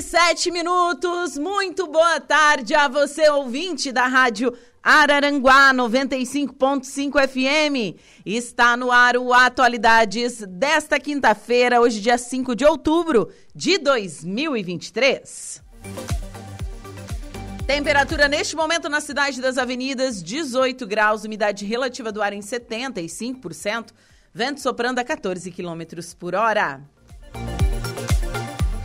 E sete minutos. Muito boa tarde a você, ouvinte da Rádio Araranguá 95.5 FM. Está no ar o Atualidades desta quinta-feira, hoje, dia 5 de outubro de 2023. Temperatura neste momento na cidade das avenidas, 18 graus, umidade relativa do ar em 75%, vento soprando a 14 quilômetros por hora.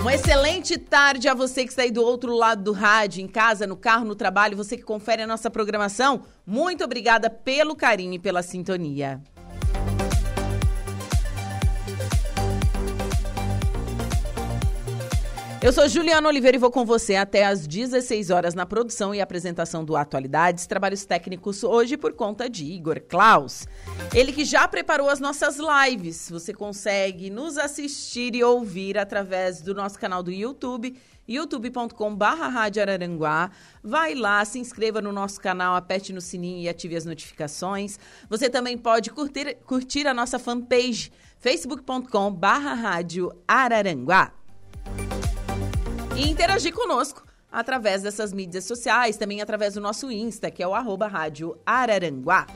Uma excelente tarde a você que está aí do outro lado do rádio, em casa, no carro, no trabalho, você que confere a nossa programação. Muito obrigada pelo carinho e pela sintonia. Eu sou Juliana Oliveira e vou com você até às 16 horas na produção e apresentação do Atualidades, trabalhos técnicos hoje por conta de Igor Klaus. Ele que já preparou as nossas lives. Você consegue nos assistir e ouvir através do nosso canal do YouTube youtube.com/barra Rádio Araranguá. Vai lá, se inscreva no nosso canal, aperte no sininho e ative as notificações. Você também pode curtir, curtir a nossa fanpage facebook.com/barra Araranguá e interagir conosco através dessas mídias sociais, também através do nosso Insta, que é o arroba Rádio Araranguá.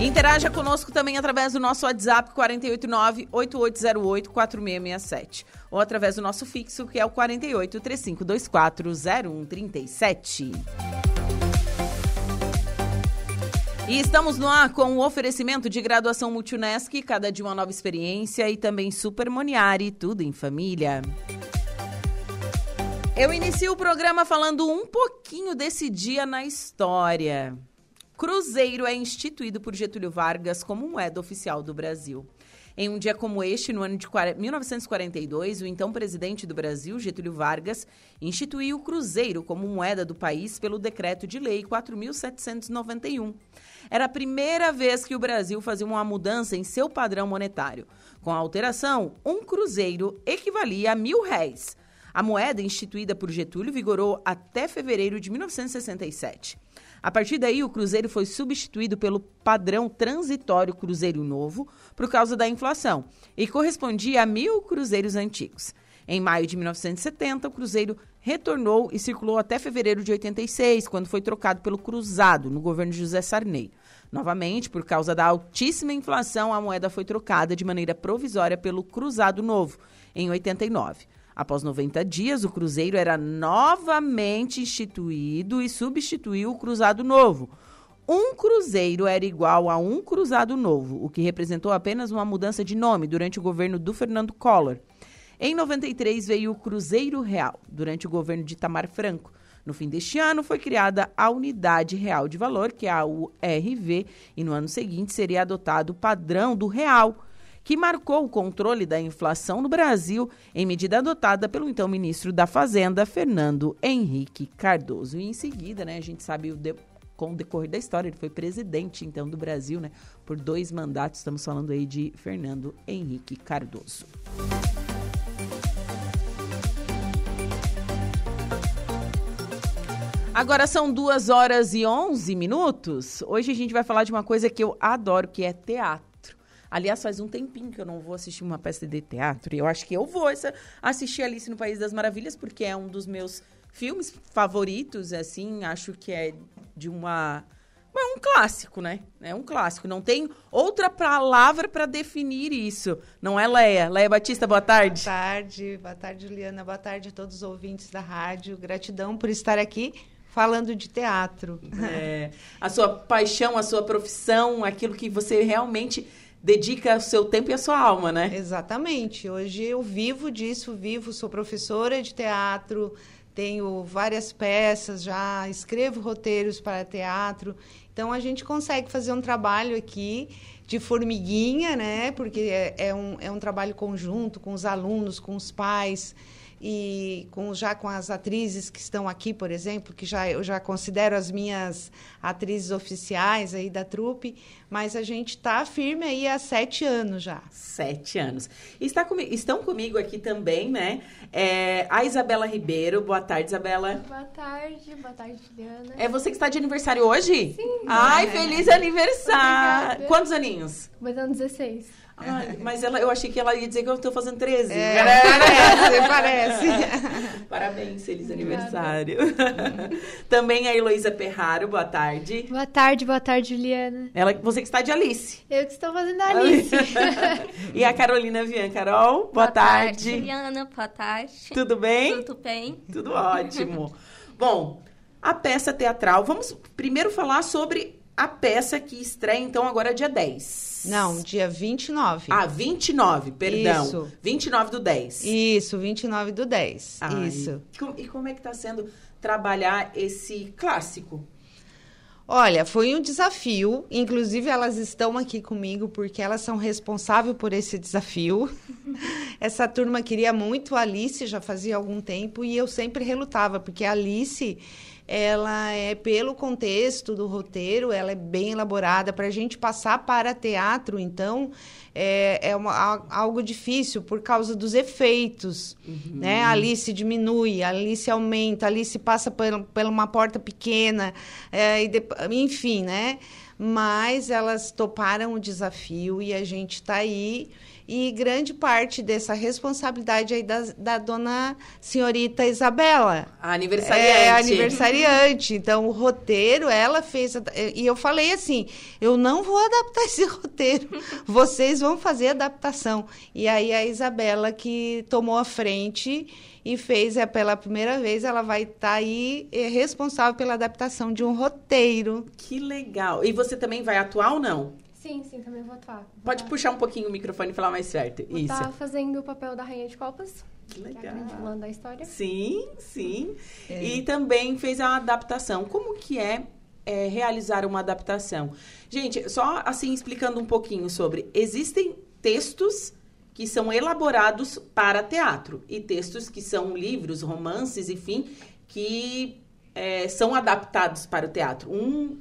Interaja conosco também através do nosso WhatsApp 489-8808-4667 ou através do nosso fixo, que é o 48 3524 0137. E estamos no ar com o oferecimento de graduação Multunesc, cada dia uma nova experiência e também Super Moniari, tudo em família. Eu inicio o programa falando um pouquinho desse dia na história. Cruzeiro é instituído por Getúlio Vargas como moeda oficial do Brasil. Em um dia como este, no ano de 1942, o então presidente do Brasil, Getúlio Vargas, instituiu o Cruzeiro como moeda do país pelo Decreto de Lei 4.791. Era a primeira vez que o Brasil fazia uma mudança em seu padrão monetário. Com a alteração, um cruzeiro equivalia a mil réis. A moeda instituída por Getúlio vigorou até fevereiro de 1967. A partir daí, o cruzeiro foi substituído pelo padrão transitório Cruzeiro Novo por causa da inflação e correspondia a mil cruzeiros antigos. Em maio de 1970, o cruzeiro retornou e circulou até fevereiro de 86, quando foi trocado pelo cruzado no governo de José Sarney. Novamente, por causa da altíssima inflação, a moeda foi trocada de maneira provisória pelo cruzado novo em 89. Após 90 dias, o Cruzeiro era novamente instituído e substituiu o Cruzado Novo. Um cruzeiro era igual a um cruzado novo, o que representou apenas uma mudança de nome durante o governo do Fernando Collor. Em 93 veio o Cruzeiro Real, durante o governo de Itamar Franco. No fim deste ano foi criada a Unidade Real de Valor, que é a URV, e no ano seguinte seria adotado o padrão do real, que marcou o controle da inflação no Brasil, em medida adotada pelo então ministro da Fazenda, Fernando Henrique Cardoso. E em seguida, né, a gente sabe o de, com o decorrer da história, ele foi presidente então do Brasil, né, por dois mandatos. Estamos falando aí de Fernando Henrique Cardoso. Agora são duas horas e onze minutos. Hoje a gente vai falar de uma coisa que eu adoro, que é teatro. Aliás, faz um tempinho que eu não vou assistir uma peça de teatro. E eu acho que eu vou assistir Alice no País das Maravilhas, porque é um dos meus filmes favoritos, assim. Acho que é de uma. É um clássico, né? É um clássico. Não tem outra palavra para definir isso. Não é Leia? Leia Batista, boa tarde. Boa tarde, boa tarde, Juliana. Boa tarde a todos os ouvintes da rádio. Gratidão por estar aqui falando de teatro. É, a sua paixão, a sua profissão, aquilo que você realmente dedica o seu tempo e a sua alma, né? Exatamente. Hoje eu vivo disso, vivo, sou professora de teatro, tenho várias peças já, escrevo roteiros para teatro. Então a gente consegue fazer um trabalho aqui de formiguinha, né? Porque é, é um, é um trabalho conjunto com os alunos, com os pais. E com já com as atrizes que estão aqui, por exemplo, que já eu já considero as minhas atrizes oficiais aí da trupe, mas a gente está firme aí há sete anos já. Sete anos. Está comigo, estão comigo aqui também, né? É, a Isabela Ribeiro. Boa tarde, Isabela. Boa tarde, boa tarde, Juliana. É você que está de aniversário hoje? Sim. Ai, É. feliz aniversário! Obrigada. Quantos aninhos? Vou dando 16. Ai, mas ela, eu achei que ela ia dizer que eu estou fazendo 13. É, parece, parece. Parabéns, feliz aniversário. Também a Heloísa Perraro, boa tarde. Boa tarde, boa tarde, Juliana. Ela, você que está de Alice. Eu que estou fazendo a Alice. e a Carolina Vian. Carol, boa, tarde. Juliana, boa tarde. Tudo bem? Tudo bem? Tudo ótimo. Bom, a peça teatral. Vamos primeiro falar sobre a peça que estreia, então, agora dia 10. Não, dia 29. Ah, 29, perdão. Isso. 29 do 10. Isso, 29 do 10. Ai, Isso. E como- é que está sendo trabalhar esse clássico? Olha, foi um desafio. Inclusive, elas estão aqui comigo porque elas são responsáveis por esse desafio. Essa turma queria muito a Alice, já fazia algum tempo, e eu sempre relutava, porque a Alice, ela é, pelo contexto do roteiro, ela é bem elaborada. Para a gente passar para teatro, então, é, é uma- algo difícil por causa dos efeitos. Né? A Alice diminui, a Alice aumenta, a Alice passa por, por uma porta pequena, é, e depo- enfim, né? Mas elas toparam o desafio e a gente está aí. E grande parte dessa responsabilidade aí da, da dona senhorita Isabela. A aniversariante. É, aniversariante. Então, o roteiro, ela fez. a- E eu falei assim: eu não vou adaptar esse roteiro, vocês vão fazer a adaptação. E aí, a Isabela, que tomou a frente e fez, é, pela primeira vez, ela vai estar aí é, responsável pela adaptação de um roteiro. Que legal. E você também vai atuar ou não? Sim, sim, também vou atuar. Vou Pode tá- puxar um pouquinho o microfone e falar mais perto. Vou Isso. estar fazendo o papel da Rainha de Copas, Que que é a legal. grande vilã da história. Sim, sim. É. E também fez a adaptação. Como que é, é, realizar uma adaptação? Gente, só assim explicando um pouquinho sobre. Existem textos que são elaborados para teatro e textos que são livros, romances, enfim, que é, são adaptados para o teatro. Um,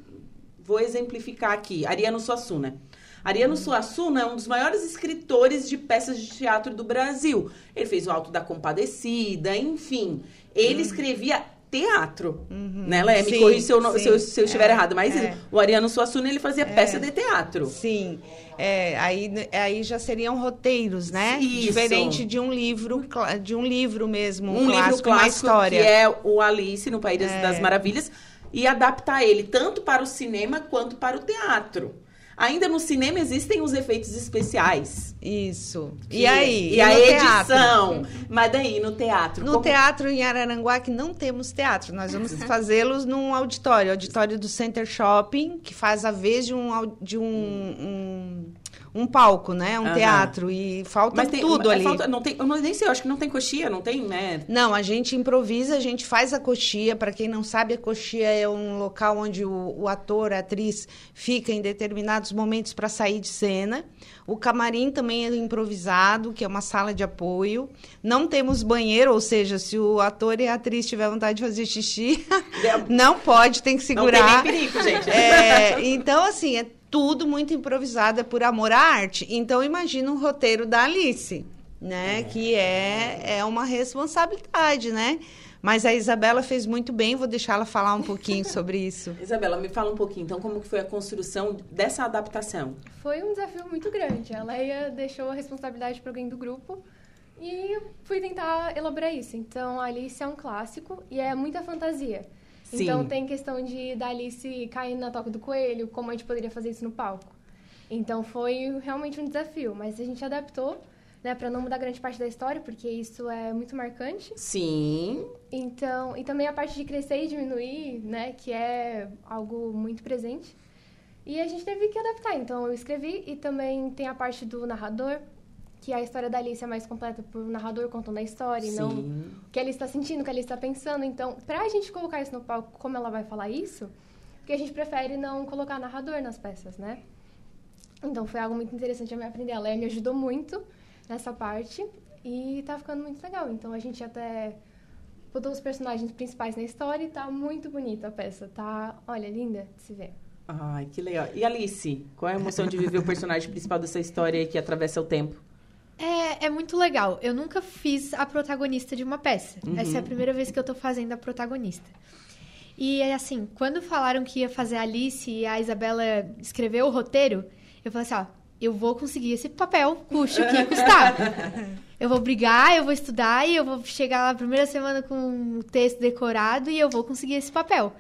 vou exemplificar aqui, Ariano Suassuna. Ariano Suassuna é um dos maiores escritores de peças de teatro do Brasil. Ele fez o Alto da Compadecida, enfim. Ele escrevia teatro, né, Léa? Me corrija se se se eu estiver É, errado, mas é. o Ariano Suassuna, ele fazia peça de teatro. Sim, é, aí, aí já seriam roteiros, né? Isso. Diferente de um livro, de um livro mesmo, um, um livro clássico, uma clássico história. que é o Alice no País das Maravilhas e adaptar ele tanto para o cinema quanto para o teatro. Ainda no cinema existem os efeitos especiais. Isso. que- E aí? E, a no teatro? edição. Mas daí, no teatro. No como- teatro em Araranguá, que não temos teatro, nós vamos fazê-los num auditório, auditório do Center Shopping, que faz a vez de um, de um, um, um palco, né? Um teatro. E falta tem, tudo é, ali. falta- não tem, eu não, nem sei, eu acho que não tem coxia, não tem, né? Não, a gente improvisa, a gente faz a coxia. Para quem não sabe, a coxia é um local onde o, o ator, a atriz fica em determinados momentos para sair de cena. O camarim também é improvisado, que é uma sala de apoio. Não temos banheiro, ou seja, se o ator e a atriz tiver vontade de fazer xixi, não pode, tem que Não segurar. tem nem perigo, gente. É, então, assim, é tudo muito improvisado, é por amor à arte. Então, imagina um roteiro da Alice, né? Que é, é uma responsabilidade, né? Mas a Isabela fez muito bem, vou deixar ela falar um pouquinho sobre isso. Isabela, me fala um pouquinho, então, como que foi a construção dessa adaptação? Foi um desafio muito grande. A Leia deixou a responsabilidade para alguém do grupo e fui tentar elaborar isso. Então, a Alice é um clássico e é muita fantasia. Sim. Então, tem questão de da Alice cair na toca do coelho, como a gente poderia fazer isso no palco. Então, foi realmente um desafio, mas a gente adaptou, né, para não mudar grande parte da história, porque isso é muito marcante. Sim. Então, e também a parte de crescer e diminuir, né, que é algo muito presente. E a gente teve que adaptar. Então, eu escrevi e também tem a parte do narrador, que a história da Alice é mais completa por um narrador contando a história e não Sim. o que ela está sentindo, o que ela está pensando. Então, pra gente colocar isso no palco, como ela vai falar isso, porque a gente prefere não colocar narrador nas peças, né? Então, foi algo muito interessante eu me aprender. Ela me ajudou muito. nessa parte e tá ficando muito legal. Então a gente até botou os personagens principais na história e tá muito bonita a peça. Tá, olha, linda de se ver. Ai, que legal. E Alice, qual é a emoção de viver o personagem principal dessa história que atravessa o tempo? É, é muito legal. Eu nunca fiz a protagonista de uma peça. Uhum. Essa é a primeira vez que eu tô fazendo a protagonista. E assim, quando falaram que ia fazer a Alice e a Isabela escreveu o roteiro, eu falei assim, ó, eu vou conseguir esse papel, custe o que custar. Eu vou brigar, eu vou estudar e eu vou chegar lá na primeira semana com o texto decorado e eu vou conseguir esse papel.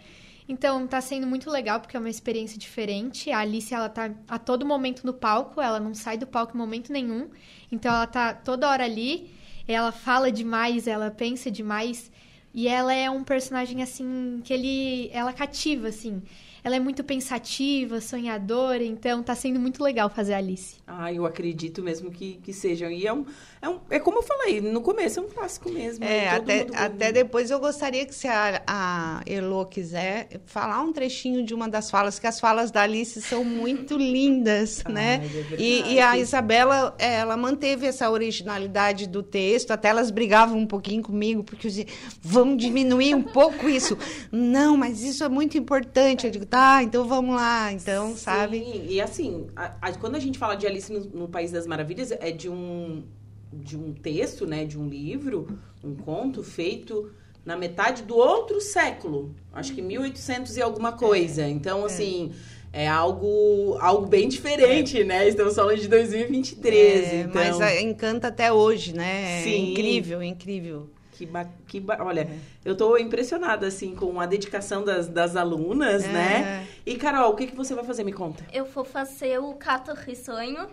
Então, tá sendo muito legal, porque é uma experiência diferente. A Alice, ela tá a todo momento no palco, ela não sai do palco em momento nenhum. Então, ela tá toda hora ali, ela fala demais, ela pensa demais. E ela é um personagem, assim, que ele... Ela cativa, assim. Ela é muito pensativa, sonhadora, então tá sendo muito legal fazer a Alice. Ah, eu acredito mesmo que, que sejam. E é um, é um. É como eu falei, no começo é um clássico mesmo. É, né? Até, mundo- até depois eu gostaria que se a, a Elo quiser falar um trechinho de uma das falas, que as falas da Alice são muito lindas, né? é. E, e a Isabela, eh, ela manteve essa originalidade do texto, até elas brigavam um pouquinho comigo, porque eu dizia, vamos diminuir um pouco isso. Não, mas isso é muito importante. Eu digo, tá, então vamos lá. Então, sabe? Sim, e assim, a- a- quando a gente fala de Alice no, no País das Maravilhas, é de um, de um texto, né, de um livro, um conto feito na metade do outro século. Acho que 1800 e alguma coisa. Então, assim, é algo, algo bem diferente, né? Estamos falando de 2023. É, então, Mas encanta até hoje, né? É Sim. incrível, incrível. Que, ba- que ba- olha, eu tô impressionada, assim, com a dedicação das, das alunas, É. né? E, Carol, o que, que você vai fazer? Me conta. Eu vou fazer o Cato Risonho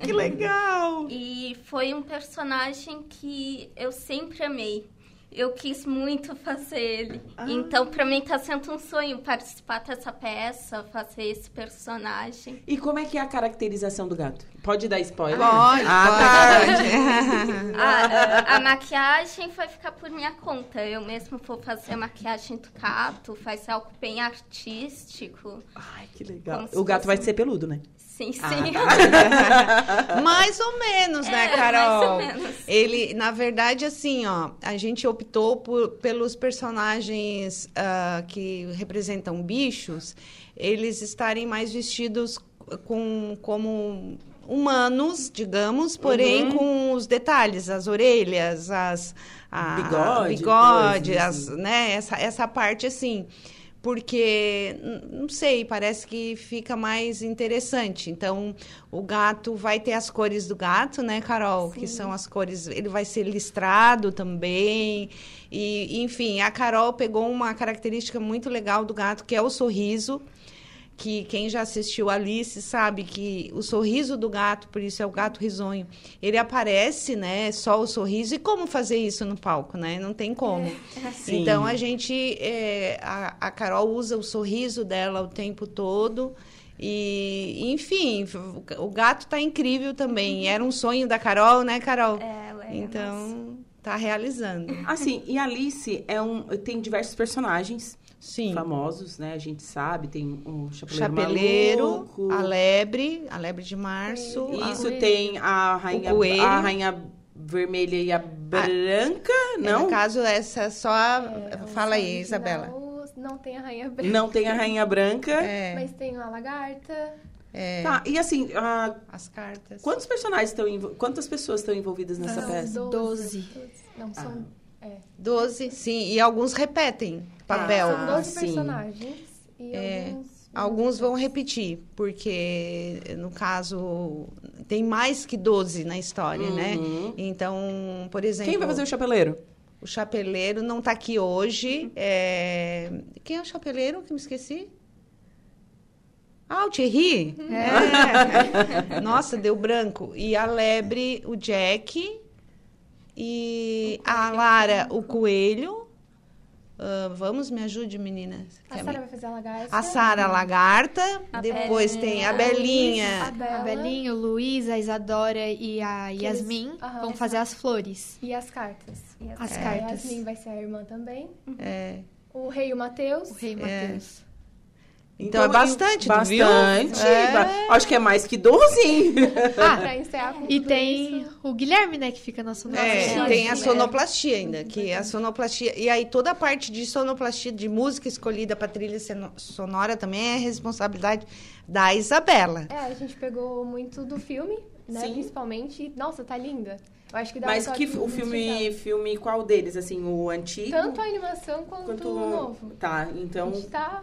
Que legal! e foi um personagem que eu sempre amei. Eu quis muito fazer ele. Ah. Então, pra mim, tá sendo um sonho participar dessa peça, fazer esse personagem. E como é que é a caracterização do gato? Pode dar spoiler? Pode, Ah, pode. A, a- a maquiagem vai ficar por minha conta. Eu mesmo vou fazer a maquiagem do gato, faz algo bem artístico. Ai, que legal. O gato fosse vai ser peludo, né? Sim, sim. Ah, mais ou menos, né, É, Carol? mais ou menos. Ele, na verdade, assim, ó, a gente optou por- pelos personagens ah, que representam bichos, eles estarem mais vestidos com, como humanos, digamos, porém Uhum. com os detalhes, as orelhas, as a- Bigode, bigode, coisas, as, assim. né, essa, essa parte assim. Porque, não sei, parece que fica mais interessante. Então, o gato vai ter as cores do gato, né, Carol? Que são as cores. Ele vai ser listrado também. E, enfim, a Carol pegou uma característica muito legal do gato, que é o sorriso. Que quem já assistiu Alice sabe que o sorriso do gato, por isso é o gato risonho, ele aparece, né? Só o sorriso. E como fazer isso no palco, né? Não tem como. Sim. Então a gente, é, a, a Carol usa o sorriso dela o tempo todo. E, enfim, o gato tá incrível também. Era um sonho da Carol, né, Carol? É, ela é Então, tá realizando. Assim, e Alice é um, tem diversos personagens Sim. famosos, né? A gente sabe, tem o Chapeleiro, Chapeleiro, Maluco. a lebre, a lebre de março. a- Isso tem a rainha, a rainha vermelha e a branca, É, não? No caso, essa é só. a- É, Fala aí, Isabela. Não tem a rainha branca. Não tem a rainha branca. É, Mas tem a lagarta. é, Tá, e assim, a- as cartas. quantos personagens estão quantas pessoas estão envolvidas nessa São peça? Doze. Não, são, é, Doze, sim. E alguns repetem papel. são 12 sim. personagens. E É, alguns... Alguns vão repetir, porque no caso tem mais que 12 na história, né? Uhum. Então, por exemplo, Quem vai fazer o chapeleiro? o chapeleiro não está aqui hoje. é, Quem é o chapeleiro que me esqueci? Ah, o Thierry? É. Nossa, deu branco. E a lebre, o Jack. E a Lara, o coelho. Ah, vamos, me ajude, meninas. A Sara vai fazer a lagarta. A Sara, a lagarta. A Depois Belinha. tem a A Belinha. Bela. A Belinha, o Luiz, a Isadora e a eles- Yasmin Aham, vão fazer as flores. E as cartas. E as As A cartas. Yasmin vai ser a irmã também. É. O rei e o Mateus. O rei É. Mateus. Então, é bastante, tu viu? Bastante. É. Ba- Acho que é mais que 12, hein? Ah, Pra encerrar com e tem isso. o Guilherme, né, que fica na sonoplastia. É, tem a sim, sonoplastia ainda, que é a sonoplastia. E aí toda a parte de sonoplastia, de música escolhida para trilha sonora também é responsabilidade da Isabela. É, a gente pegou muito do filme, né? Sim. Principalmente. Nossa, tá linda. Eu acho que dá Mas que o filme, filme qual deles? Assim, o antigo? Tanto a animação quanto, quanto o novo. Tá, A então. gente tá.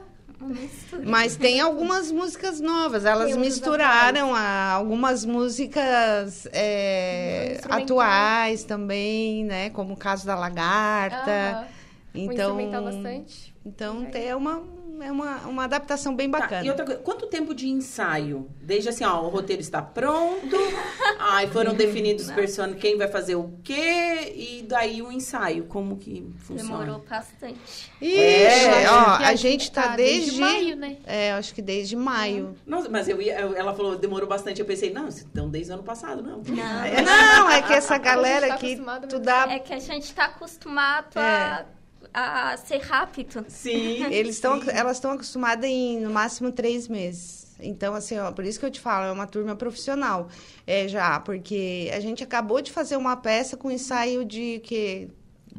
Mas tem algumas músicas novas. Elas misturaram a- algumas músicas é, atuais também, né? Como o caso da Lagarta. Um Então, bastante. então tem uma, é uma, uma adaptação bem Tá, bacana. e outra coisa, quanto tempo de ensaio? Desde assim, ó, o roteiro está pronto, aí foram definidos os personagens, quem vai fazer o quê, e daí o ensaio, como que funciona? Demorou bastante. Ixi, É, ó, que a gente tá, desde, maio, né? É, acho que desde maio. Nossa, mas eu ia, ela falou, demorou bastante, eu pensei, não, então desde o ano passado, não. Não. É, Não, é que essa galera tá aqui, tu dá É que a gente tá acostumado É. a, a ser rápido. Sim. Eles estão, sim. elas estão acostumadas em no máximo três meses. Então, assim, ó, por isso que eu te falo, é uma turma profissional. É já, porque a gente acabou de fazer uma peça com ensaio de que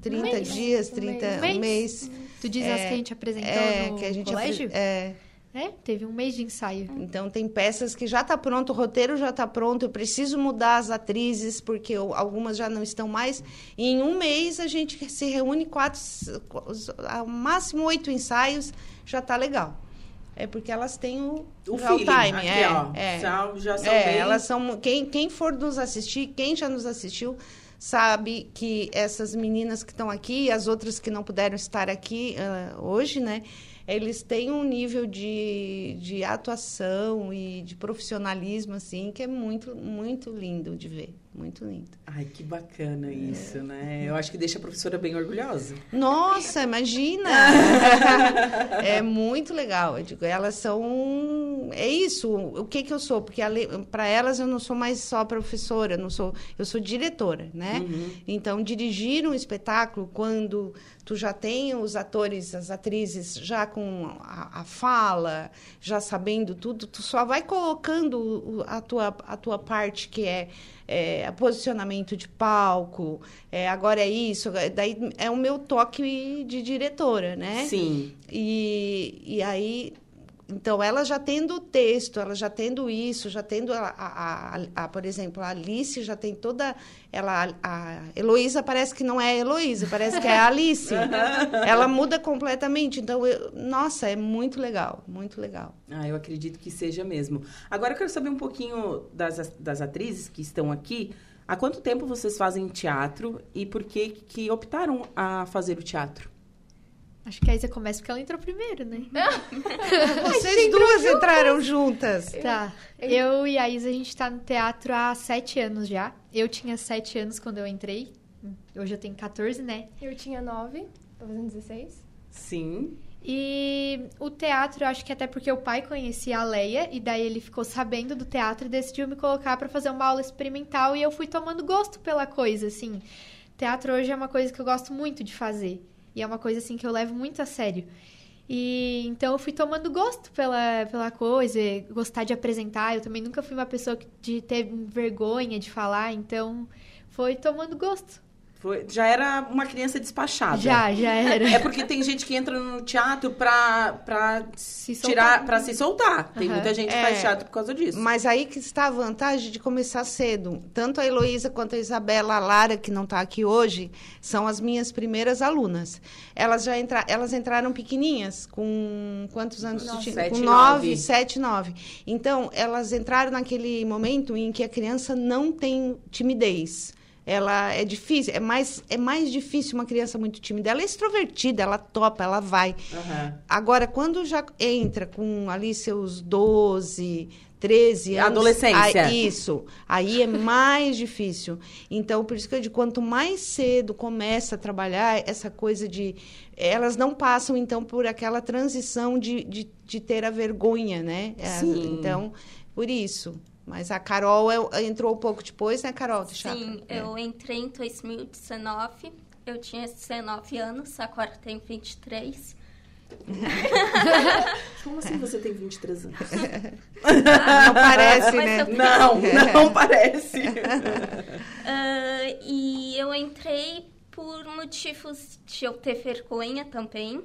30 mês. dias, Um 30, mês. um mês. Tu diz as que a gente apresentou É, no que a gente colégio? apre- é, É, teve um mês de ensaio. então tem peças que já tá pronto, o roteiro já tá pronto, eu preciso mudar as atrizes porque eu- algumas já não estão mais. E em um mês a gente se reúne quatro, ao máximo oito ensaios, já tá legal. É porque elas têm o, O o feeling, time, aqui, é, ó, é. são- já são É, bem... elas são quem, quem for nos assistir, quem já nos assistiu, sabe que essas meninas que estão aqui e as outras que não puderam estar aqui ah, hoje, né? Eles têm um nível de, de atuação e de profissionalismo, assim, que é muito, muito lindo de ver. Muito lindo. Ai, que bacana isso, né? Eu acho que deixa a professora bem orgulhosa. Nossa, imagina! é muito legal. Eu digo, elas são. É isso. O que que eu sou? Porque para elas eu não sou mais só professora, eu não sou. Eu sou diretora, né? Uhum. Então, dirigir um espetáculo quando tu já tem os atores, as atrizes já com a, a fala, já sabendo tudo, tu só vai colocando a tua, a tua parte que é, é posicionamento de palco, é, agora é isso, daí é o meu toque de diretora, né? Sim. E, e aí, então, ela já tendo o texto, ela já tendo isso, já tendo, a, a, a- a- por exemplo, a Alice já tem toda. Ela, a Heloísa parece que não é a Heloísa, parece que é a Alice. ela muda completamente. Então, eu- nossa, é muito legal, muito legal. Ah, eu acredito que seja mesmo. Agora eu quero saber um pouquinho das, das atrizes que estão aqui. Há quanto tempo vocês fazem teatro e por que que optaram a fazer o teatro? Acho que a Isa começa porque ela entrou primeiro, né? Vocês duas entraram juntas. Tá. Eu e a Isa, a gente tá no teatro há sete anos já. Eu tinha sete anos quando eu entrei. Hoje eu tenho 14, né? Eu tinha 9, tô fazendo 16. Sim. E o teatro, eu acho que até porque o pai conhecia a Leia, e daí ele ficou sabendo do teatro e decidiu me colocar pra fazer uma aula experimental, e eu fui tomando gosto pela coisa, assim. Teatro hoje é uma coisa que eu gosto muito de fazer, e é uma coisa, assim, que eu levo muito a sério. E então eu fui tomando gosto pela, pela coisa, gostar de apresentar. Eu também nunca fui uma pessoa de ter vergonha de falar, então foi tomando gosto. Foi, já era uma criança despachada. Já, já era. É porque tem gente que entra no teatro pra, pra Se tirar, soltar. para se soltar. Tem Aham. muita gente que É. faz teatro por causa disso. Mas aí que está a vantagem de começar cedo. Tanto a Heloísa quanto a Isabela, a Lara, que não está aqui hoje, são as minhas primeiras alunas. Elas já entra... elas entraram pequenininhas, com quantos anos? tu Nove. tinha? Sete, com nove. nove, sete, nove. Então, elas entraram naquele momento em que a criança não tem timidez. Ela é difícil, é mais, é mais difícil uma criança muito tímida. Ela é extrovertida, ela topa, ela vai. Aham. Agora, quando já entra com ali seus 12, 13 anos. Adolescência. aí- isso. Aí é mais difícil. Então, por isso que eu digo, quanto mais cedo começa a trabalhar essa coisa de. Elas não passam, então, por aquela transição de, de, de ter a vergonha, né? É, Sim. Então, por isso. Mas a Carol é- entrou um pouco depois, né, Carol? do? Sim, É. eu entrei em 2019. Eu tinha 19 anos, agora tenho 23. Como assim você tem 23 anos? Não parece, né? eu- Não, não parece. Ah, e eu entrei por motivos de eu ter vergonha também.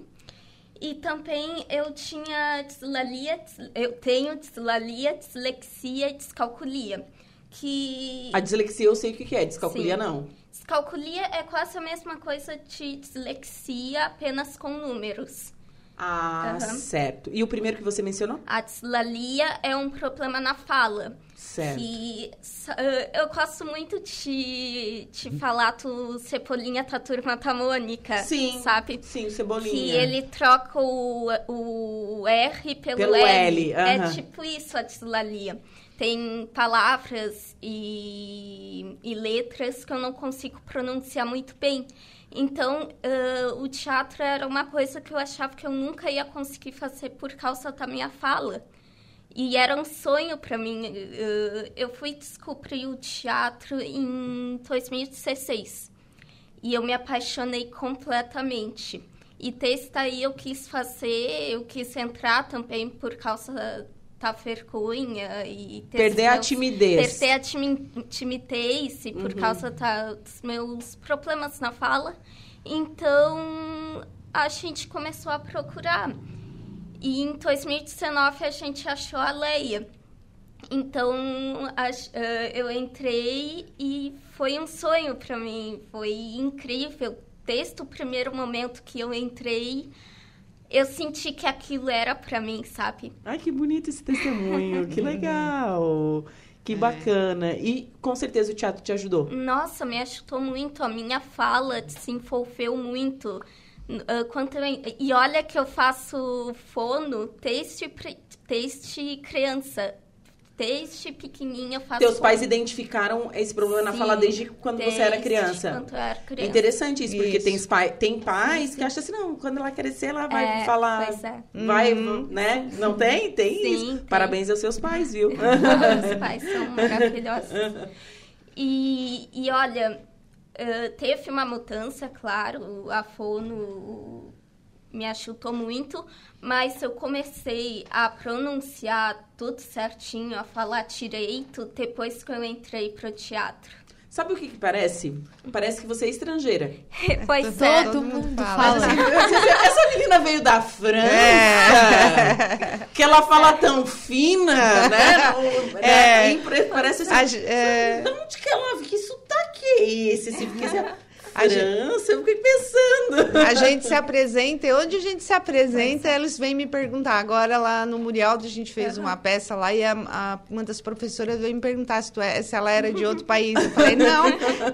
E também eu tinha dislalia, dis- eu tenho dislalia, dislexia e descalculia. Que A dislexia eu sei o que que é, descalculia Sim. não. descalculia é quase a mesma coisa de dislexia, apenas com números. Ah, Aham. certo. E o primeiro que você mencionou? A dislalia é um problema na fala. Certo. Que eh, eu gosto muito de, de falar do Cebolinha da Turma da Mônica. Sim. Sabe? Sim, cebolinha. Que ele troca o, o R pelo, Pelo L. L, É aham. tipo isso a dislalia. Tem palavras e, e letras que eu não consigo pronunciar muito bem. Então, eh, o teatro era uma coisa que eu achava que eu nunca ia conseguir fazer por causa da minha fala. E era um sonho para mim. Eh, Eu fui descobrir o teatro em 2016. E eu me apaixonei completamente. E desde aí eu quis fazer, eu quis entrar também por causa da vergonha e Perder os a meus- timidez. Perder a timi- timidez e por Uhum. causa da- dos meus problemas na fala. Então a gente começou a procurar. E em 2019 a gente achou a Leia. Então ach- eh, eu entrei e foi um sonho para mim, foi incrível. Desde o primeiro momento que eu entrei, eu senti que aquilo era para mim, sabe? Ai, que bonito esse testemunho. que legal. Que bacana. E com certeza o teatro te ajudou. Nossa, me ajudou muito. A minha fala desenvolveu muito. N- ah, quando eu- e olha que eu faço fono desde, desde criança. Desde pequenininha eu faço Teus pais identificaram esse problema na Sim, fala desde quando você era desde criança. Quando eu era É criança. interessante isso, porque Isso. tem, pai, tem pais que acham assim, não, quando ela crescer, ela vai É, falar. Pois é. Vai, né? Não tem? Tem Sim, isso. tem. Parabéns aos seus pais, viu? Os pais são maravilhosos. E, e olha, eh, teve uma mudança, claro, a fono me ajudou muito, mas eu comecei a pronunciar tudo certinho, a falar direito depois que eu entrei pro teatro. Sabe o que, que parece? Parece que você é estrangeira. pois é. Todo mundo fala. fala. Essa menina veio da França, que ela fala tão fina, né? Não- É. né? Impre- Parece assim. A é. De onde que ela. Que sotaque é esse? Assim, porque assim, França, eu fiquei pensando. A gente se apresenta, e onde a gente se apresenta, eles vêm me perguntar. Agora, lá no Murialdo, a gente fez uma peça lá e a, a- uma das professoras veio me perguntar se, tu é- se ela era de outro país. Eu falei, não,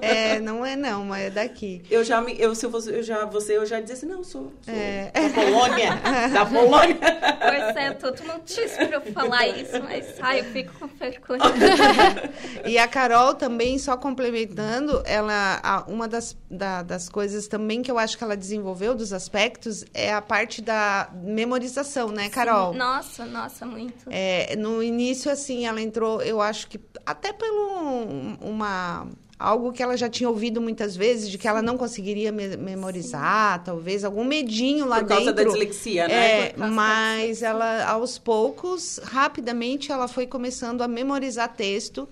é, não é não, mas é daqui. Eu já, me, eu, se eu fosse, eu já, você, eu já dizia assim, não, sou, sou É. da Polônia, da Polônia. Pois é, todo mundo disse pra eu falar isso, mas ai, eu fico com vergonha. E a Carol também, só complementando, ela, a- uma das, da- das coisas também que eu acho que ela desenvolveu, dos aspectos, é a parte da memorização, né, Carol? Nossa, nossa, muito. É, no início, assim, ela entrou, eu acho que até pelo uma algo que ela já tinha ouvido muitas vezes, de que ela não conseguiria me- memorizar, talvez algum medinho lá Por causa dentro. da dislexia, né? É, mas ela, aos poucos, rapidamente, ela foi começando a memorizar texto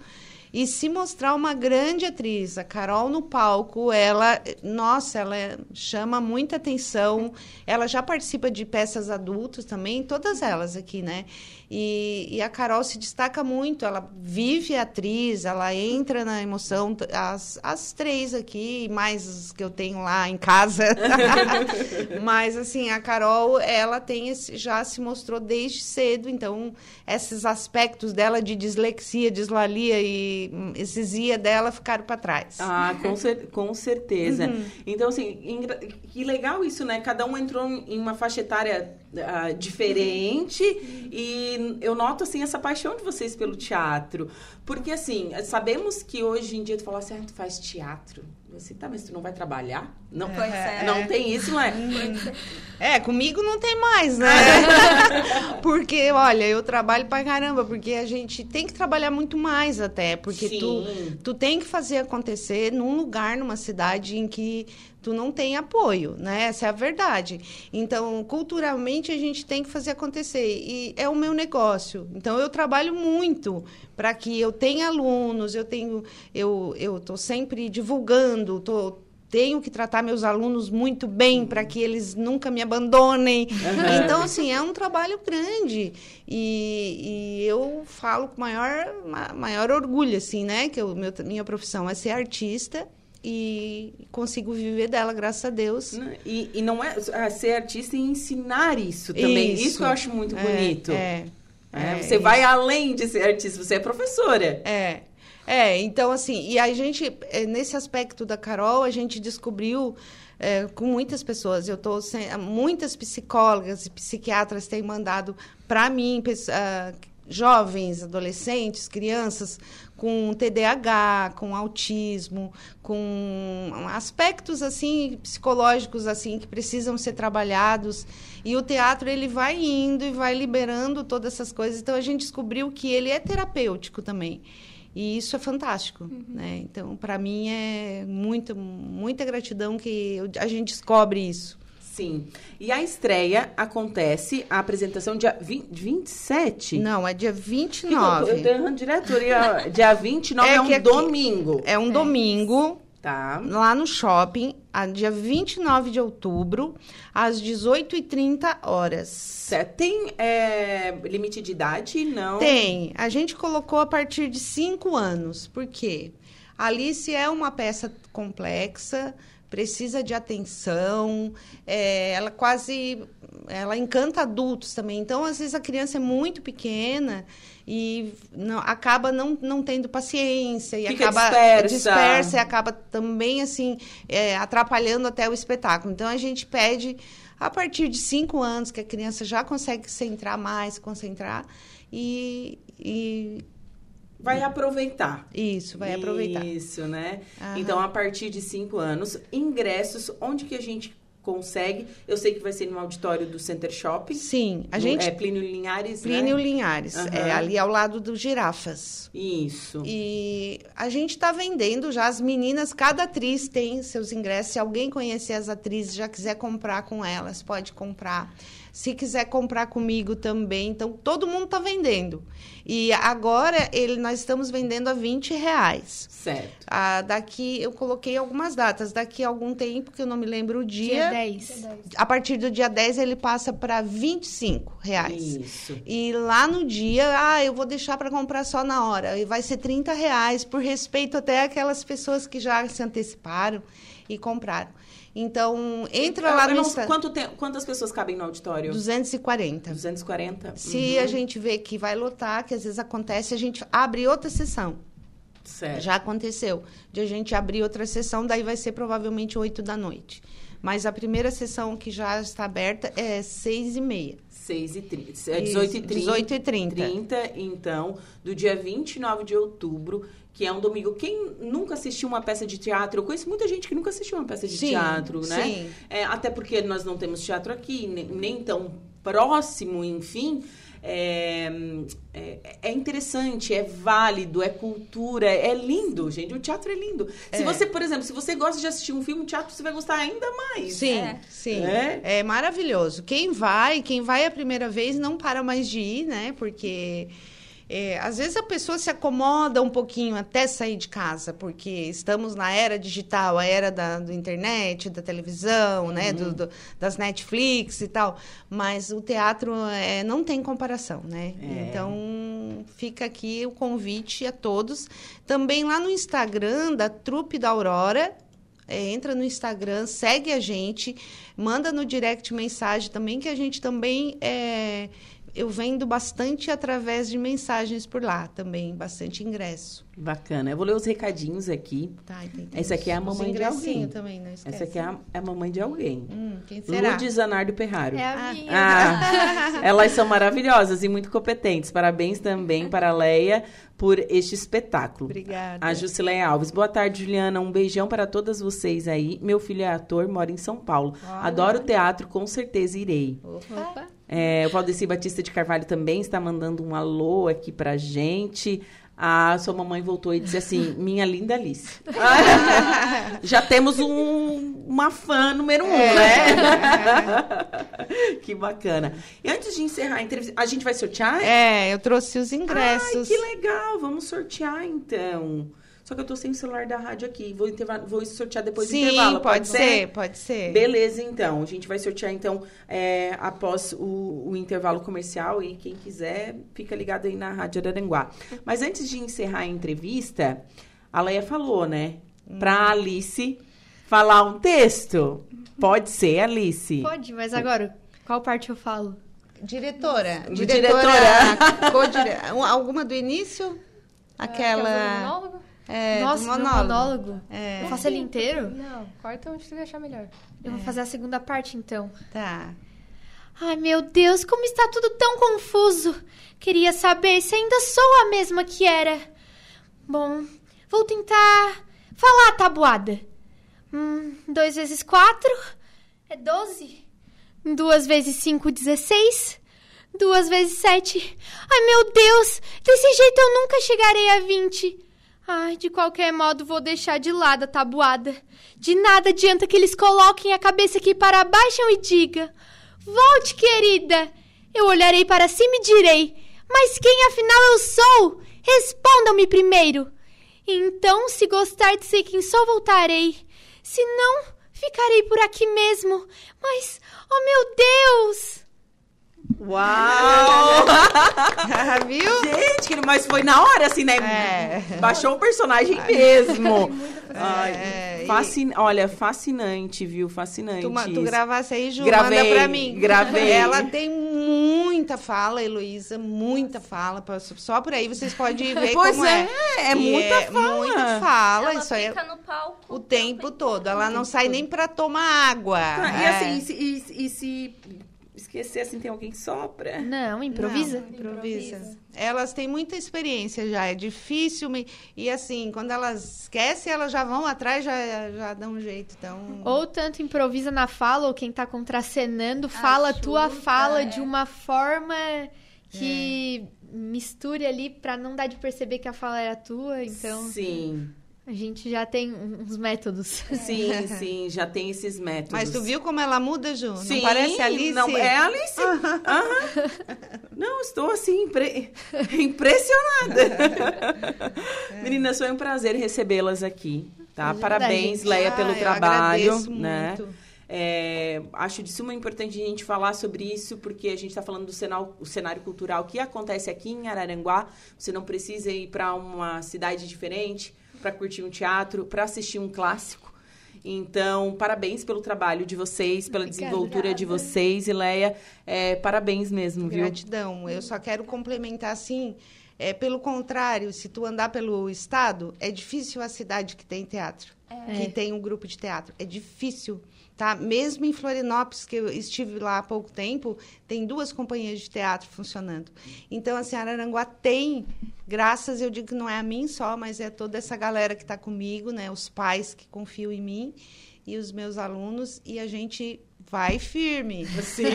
e se mostrar uma grande atriz. A Carol no palco, ela, nossa, ela chama muita atenção. Ela já participa de peças adultas também, todas elas aqui, né? E, e a Carol se destaca muito, ela vive a atriz, ela entra na emoção. As, as três aqui, mais as que eu tenho lá em casa. Mas, assim, a Carol, ela tem esse, já se mostrou desde cedo, então, esses aspectos dela de dislexia, dislalia e hum, esses ia dela ficaram para trás. Ah, com, cer- com certeza. Uhum. Então, assim, que legal isso, né? Cada um entrou em uma faixa etária ah, diferente. E eu noto assim essa paixão de vocês pelo teatro. Porque assim sabemos que hoje em dia tu fala assim ah, faz teatro assim, tá, mas tu não vai trabalhar? Não, é. não tem isso, não é? É, comigo não tem mais, né? porque, olha, eu trabalho pra caramba, porque a gente tem que trabalhar muito mais até, porque tu, tu tem que fazer acontecer num lugar, numa cidade em que tu não tem apoio, né? Essa é a verdade. Então, culturalmente, a gente tem que fazer acontecer. E é o meu negócio. Então, eu trabalho muito para que eu tenha alunos, eu tenho, eu tô sempre divulgando, tô tenho que tratar meus alunos muito bem para que eles nunca me abandonem. Então, assim, é um trabalho grande. E, e eu falo com maior, ma- maior orgulho, assim, né? Que eu, meu, minha profissão é ser artista e consigo viver dela, graças a Deus. E, e não é ah, ser artista e ensinar isso também. Isso, Isso. que eu acho muito É, bonito. É. É, é você isso. vai além de ser artista, você é professora. É. É, então assim, e a gente, eh, nesse aspecto da Carol, a gente descobriu eh, com muitas pessoas, eu sem, muitas psicólogas e psiquiatras têm mandado para mim, ah, jovens, adolescentes, crianças com TDAH, com autismo, com aspectos assim psicológicos assim que precisam ser trabalhados. E o teatro ele vai indo e vai liberando todas essas coisas. Então a gente descobriu que ele é terapêutico também. E isso é fantástico, né? Então, para mim é muito, muita gratidão que a gente descobre isso. Sim. E a estreia acontece, a apresentação dia 20, 27? Não, é dia Que que eu, 29. eu tô errando direto. Dia, dia 29 é, É um que aqui- domingo. É um domingo, Tá. lá no shopping, a dia 29 de outubro, às 18h30 horas. Tem é, limite de idade? Não. Tem. A gente colocou a partir de 5 anos. Por quê? Alice é uma peça complexa, precisa de atenção, é, ela quase ela encanta adultos também. Então, às vezes, a criança é muito pequena e não- acaba não, não tendo paciência e Fica acaba dispersa. dispersa e acaba também assim é, atrapalhando até o espetáculo. Então, a gente pede a partir de cinco anos que a criança já consegue se centrar mais, se concentrar e, e Vai aproveitar. isso vai aproveitar. Isso, né? Aham. Então, a partir de cinco anos, ingressos, onde que a gente consegue? Eu sei que vai ser no auditório do Center Shopping. Sim, a gente É Plínio Linhares, Plínio né? Linhares, Aham. é ali ao lado do Girafas. Isso. E a gente está vendendo já as meninas, cada atriz tem seus ingressos. Se alguém conhecer as atrizes, já quiser comprar com elas, pode comprar. Se quiser comprar comigo também, então todo mundo está vendendo. E agora ele, nós estamos vendendo a 20 reais. Certo. Ah, daqui eu coloquei algumas datas. Daqui a algum tempo, que eu não me lembro o Dia dia. 10. A partir do dia 10 ele passa para 25 reais. Isso. E lá no dia, ah, eu vou deixar para comprar só na hora. E vai ser 30 reais, por respeito até aquelas pessoas que já se anteciparam e compraram. Então, entra lá Eu no não- quanto tem- quantas pessoas cabem no auditório? 240. 240? Se Uhum. a gente vê que vai lotar, que às vezes acontece, a gente abre outra sessão. Certo. Já aconteceu. De a gente abrir outra sessão, daí vai ser provavelmente 8 da noite. Mas a primeira sessão que já está aberta é 6 e meia. 6 e 30. É Isso, 18 e 30. 18 e 30. 30, então, do dia 29 de outubro, que é um domingo. Quem nunca assistiu uma peça de teatro? Eu conheço muita gente que nunca assistiu uma peça de Sim, teatro, né? sim. É, até porque nós não temos teatro aqui, nem, nem tão próximo, enfim. É, é, é interessante, é válido, é cultura, é lindo, gente. O teatro é lindo. Se É. você, por exemplo, se você gosta de assistir um filme, o teatro você vai gostar ainda mais. Sim, É. sim. É? É? maravilhoso. Quem vai, quem vai a primeira vez não para mais de ir, né? Porque é, às vezes a pessoa se acomoda um pouquinho até sair de casa, porque estamos na era digital, a era da do internet, da televisão, né? Do, do- das Netflix e tal. Mas o teatro é, não tem comparação, né? É. Então fica aqui o convite a todos. Também lá no Instagram da Trupe da Aurora, é, entra no Instagram, segue a gente, manda no direct mensagem também, que a gente também é, eu vendo bastante através de mensagens por lá também, bastante ingresso. Bacana. Eu vou ler os recadinhos aqui. Tá, entendi. Essa aqui é a mamãe de alguém. também, não esquece. Essa aqui é a, é a mamãe de alguém. Hum, quem será? Lourdes Zanardo Perraro. É a minha. Ah, elas são maravilhosas e muito competentes. Parabéns também para a Leia por este espetáculo. Obrigada. A Jusileia Alves. Boa tarde, Juliana. Um beijão para todas vocês aí. Meu filho é ator, mora em São Paulo. Adoro teatro, com certeza irei. Opa. É, o Valdeci Batista de Carvalho também está mandando um alô aqui pra gente. A sua mamãe voltou e disse assim: Minha linda Alice. Já temos um- uma fã número um, né? que bacana. E antes de encerrar a entrevista, a gente vai sortear? É, eu trouxe os ingressos. Ai, que legal! Vamos sortear então. Só que eu tô sem o celular da rádio aqui. Vou, vou sortear depois do Sim, intervalo. pode, ser? pode ser. Beleza, então. A gente vai sortear, então, é, após o, o intervalo comercial. E quem quiser, fica ligado aí na Rádio Araranguá. Mas antes de encerrar a entrevista, a Leia falou, né? Pra Alice falar um texto. Pode ser, Alice. Pode, mas agora, qual parte eu falo? Diretora. Diretora. Diretora. um- Alguma do início? Quer Aquela. monólogo? É, do Nossa, meu monólogo. monólogo. É, Eu faço ele inteiro? Não, corta onde você achar melhor. Eu vou fazer a segunda parte, então. tá. Ai, meu Deus, como está tudo tão confuso. Queria saber se ainda sou a mesma que era. Bom, vou tentar falar a tabuada. Hum, dois vezes quatro é doze. Duas vezes cinco, dezesseis. Duas vezes sete. Ai, meu Deus, desse jeito eu nunca chegarei a vinte. Ai, de qualquer modo, vou deixar de lado a tabuada. De nada adianta que eles coloquem a cabeça aqui para baixo e diga: Volte, querida! Eu olharei para cima e direi: Mas quem afinal eu sou? Respondam-me primeiro. Então, se gostar de ser quem sou, voltarei. Se não, ficarei por aqui mesmo. Mas, oh meu Deus! Uau! Viu? Gente, mas foi na hora, assim, né? É. Baixou o personagem mesmo. Ai, É, e- fascin... Olha, fascinante, viu? Fascinante. Tu, tu gravasse aí, Ju, Gravei, manda pra mim. gravei. Ela tem muita fala, Heloísa, muita fala. Só por aí vocês podem ver Pois como é, é. é muita fala. Muita fala, Ela isso aí é fica no palco o tempo todo. Ela não sai nem pra tomar água. Ah, E É. assim, e se, e- e se esquecer, assim, tem alguém que sopra? Não, improvisa. Não, improvisa. Elas têm muita experiência já, é difícil. me- E assim, quando elas esquecem, elas já vão atrás, já, já dão um jeito. Então, Ou tanto improvisa na fala, ou quem tá contracenando fala a tua fala é. de uma forma que misture ali pra não dar de perceber que a fala era tua. Então, Sim, a gente já tem uns métodos. sim, sim, já tem esses métodos. mas tu viu como ela muda, Ju? Sim, não parece Alice? Não, é Alice. Aham. Não, estou assim, impre- impressionada. Meninas, foi um prazer recebê-las aqui, tá? Parabéns. Leia, Ah, pelo eu trabalho, né? muito. É, acho de suma importância a gente falar sobre isso, porque a gente está falando do cenário, o cenário cultural que acontece aqui em Araranguá. Você não precisa ir para uma cidade diferente para curtir um teatro, para assistir um clássico. Então, parabéns pelo trabalho de vocês, pela desenvoltura de vocês. E Leia, é, parabéns mesmo, viu? Gratidão. Eu só quero complementar assim. É, pelo contrário, se tu andar pelo estado, é difícil a cidade que tem teatro, que tem um grupo de teatro. É difícil, tá? Mesmo em Florianópolis, que eu estive lá há pouco tempo, tem duas companhias de teatro funcionando. Então, assim, Araranguá tem, graças, eu digo que não é a mim só, mas é toda essa galera que está comigo, né? Os pais que confiam em mim e os meus alunos, e a gente vai firme. Sim.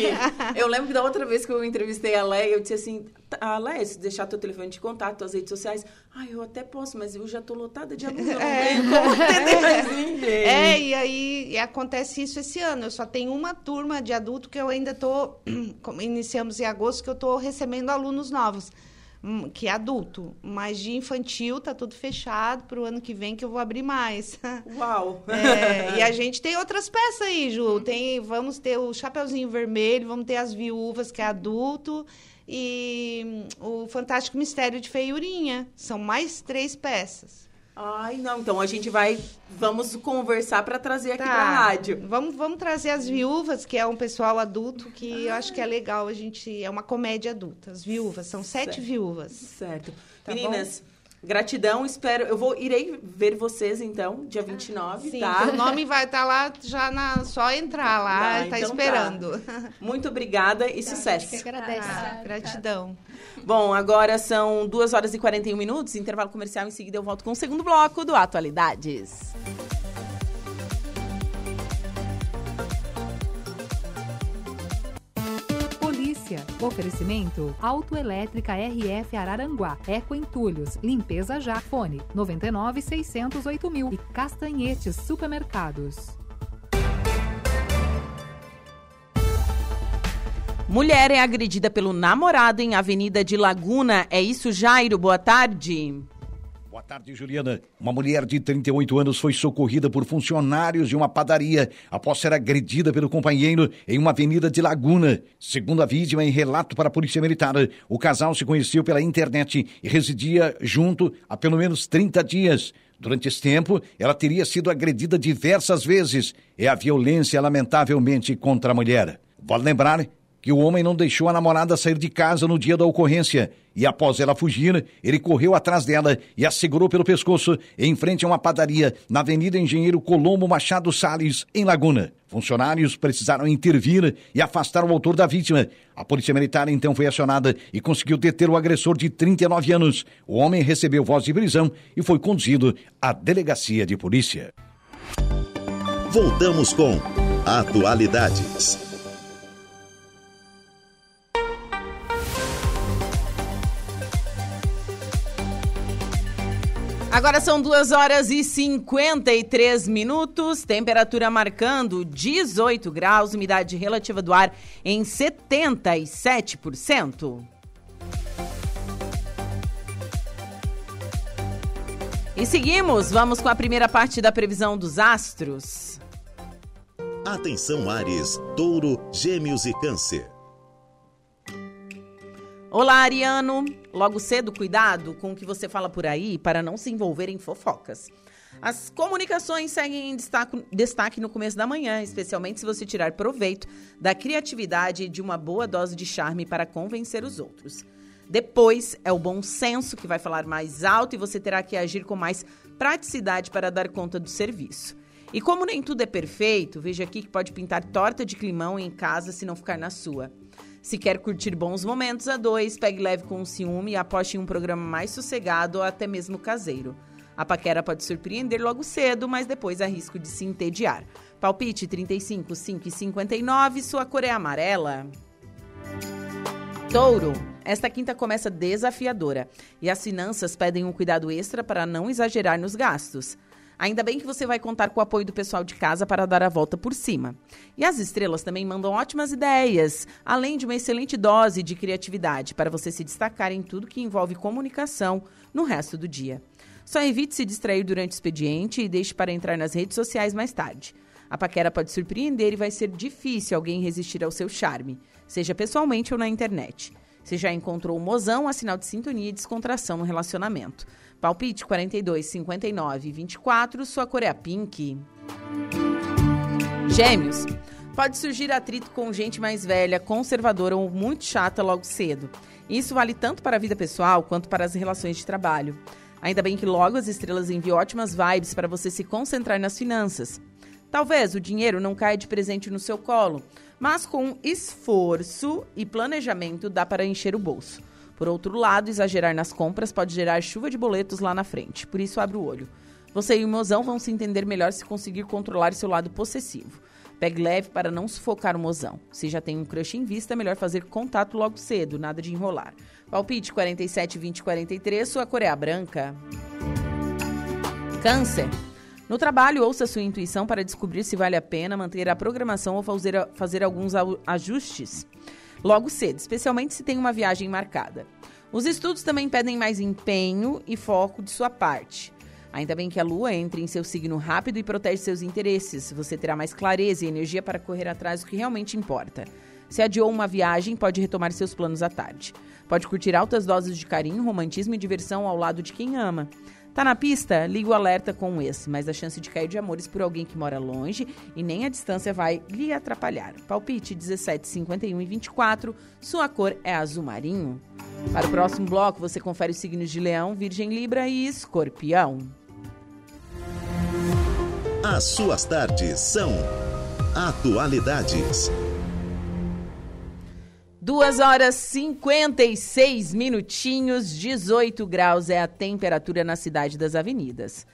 Eu lembro que da outra vez que eu entrevistei a Leia, eu disse assim, "Tá, Leia, se deixar teu telefone de contato, tuas redes sociais, ah, eu até posso, mas eu já tô lotada de aluno, eu não tenho como atender mais ninguém. É, e aí e acontece isso esse ano. Eu só tenho uma turma de adulto que eu ainda estou. Iniciamos em agosto, que eu estou recebendo alunos novos, que é adulto. Mas de infantil tá tudo fechado para o ano que vem que eu vou abrir mais. Uau. É, e a gente tem outras peças aí, Ju. Tem, vamos ter o Chapeuzinho Vermelho, vamos ter as Viúvas, que é adulto, e hum, o Fantástico Mistério de Feiurinha. São mais três peças. Ai, não, então a gente vai. Vamos conversar para trazer aqui Tá. pra rádio. Vamos, vamos trazer as viúvas, que é um pessoal adulto, que eu acho que é legal. A gente. É uma comédia adulta. As viúvas, são sete Certo. viúvas. Certo. Tá Meninas, gratidão, espero. Eu vou irei ver vocês então, dia 29, Sim, tá? o nome vai estar lá já na. Só entrar lá Tá, e tá então tá. esperando. Muito obrigada e A sucesso. gente que agradece. Ah, gratidão. Bom, agora são 2 horas e 41 minutos, intervalo comercial. Em seguida eu volto com o segundo bloco do Atualidades. Oferecimento Autoelétrica RF Araranguá. Eco Entulhos. Limpeza já. Fone 99 608 mil. E Castanhetes Supermercados. Mulher é agredida pelo namorado em Avenida de Laguna. É isso, Jairo? Boa tarde. Boa tarde, Juliana. Uma mulher de 38 anos foi socorrida por funcionários de uma padaria após ser agredida pelo companheiro em uma avenida de Laguna. Segundo a vítima, em relato para a Polícia Militar, o casal se conheceu pela internet e residia junto há pelo menos 30 dias. Durante esse tempo, ela teria sido agredida diversas vezes. É a violência, lamentavelmente, contra a mulher. Vale lembrar que o homem não deixou a namorada sair de casa no dia da ocorrência. E após ela fugir, ele correu atrás dela e a segurou pelo pescoço em frente a uma padaria na Avenida Engenheiro Colombo Machado Salles, em Laguna. Funcionários precisaram intervir e afastar o autor da vítima. A polícia militar então foi acionada e conseguiu deter o agressor de 39 anos. O homem recebeu voz de prisão e foi conduzido à delegacia de polícia. Voltamos com Atualidades. Agora são 2 horas e 53 minutos, temperatura marcando 18 graus, umidade relativa do ar em 77%. E seguimos, vamos com a primeira parte da previsão dos astros. Atenção Ares, Touro, Gêmeos e Câncer. Olá, Ariano. Logo cedo, cuidado com o que você fala por aí para não se envolver em fofocas. As comunicações seguem em destaque, destaque no começo da manhã, especialmente se você tirar proveito da criatividade e de uma boa dose de charme para convencer os outros. Depois é o bom senso que vai falar mais alto e você terá que agir com mais praticidade para dar conta do serviço. E como nem tudo é perfeito, veja aqui que pode pintar torta de climão em casa se não ficar na sua. Se quer curtir bons momentos a dois, pegue leve com o ciúme e aposte em um programa mais sossegado ou até mesmo caseiro. A paquera pode surpreender logo cedo, mas depois há risco de se entediar. Palpite 35, 5 e 59, sua cor é amarela. Touro. Esta quinta começa desafiadora e as finanças pedem um cuidado extra para não exagerar nos gastos. Ainda bem que você vai contar com o apoio do pessoal de casa para dar a volta por cima. E as estrelas também mandam ótimas ideias, além de uma excelente dose de criatividade para você se destacar em tudo que envolve comunicação no resto do dia. Só evite se distrair durante o expediente e deixe para entrar nas redes sociais mais tarde. A paquera pode surpreender e vai ser difícil alguém resistir ao seu charme, seja pessoalmente ou na internet. Se já encontrou o mozão, há sinal de sintonia e descontração no relacionamento. Palpite 42, 59 e 24, sua cor é a pink. Gêmeos. Pode surgir atrito com gente mais velha, conservadora ou muito chata logo cedo. Isso vale tanto para a vida pessoal quanto para as relações de trabalho. Ainda bem que logo as estrelas enviam ótimas vibes para você se concentrar nas finanças. Talvez o dinheiro não caia de presente no seu colo, mas com esforço e planejamento dá para encher o bolso. Por outro lado, exagerar nas compras pode gerar chuva de boletos lá na frente, por isso abre o olho. Você e o mozão vão se entender melhor se conseguir controlar seu lado possessivo. Pegue leve para não sufocar o mozão. Se já tem um crush em vista, é melhor fazer contato logo cedo, nada de enrolar. Palpite 47, 20, 43, sua cor é branca. Câncer. No trabalho, ouça sua intuição para descobrir se vale a pena manter a programação ou fazer, fazer alguns ajustes logo cedo, especialmente se tem uma viagem marcada. Os estudos também pedem mais empenho e foco de sua parte. Ainda bem que a lua entre em seu signo rápido e protege seus interesses. Você terá mais clareza e energia para correr atrás do que realmente importa. Se adiou uma viagem, pode retomar seus planos à tarde. Pode curtir altas doses de carinho, romantismo e diversão ao lado de quem ama. Tá na pista? Liga o alerta com esse, mas a chance de cair de amores por alguém que mora longe e nem a distância vai lhe atrapalhar. Palpite 17, 51 e 24. Sua cor é azul marinho. Para o próximo bloco, você confere os signos de Leão, Virgem Libra e Escorpião. As suas tardes são Atualidades. Duas horas 56 minutinhos, 18 graus é a temperatura na cidade das avenidas.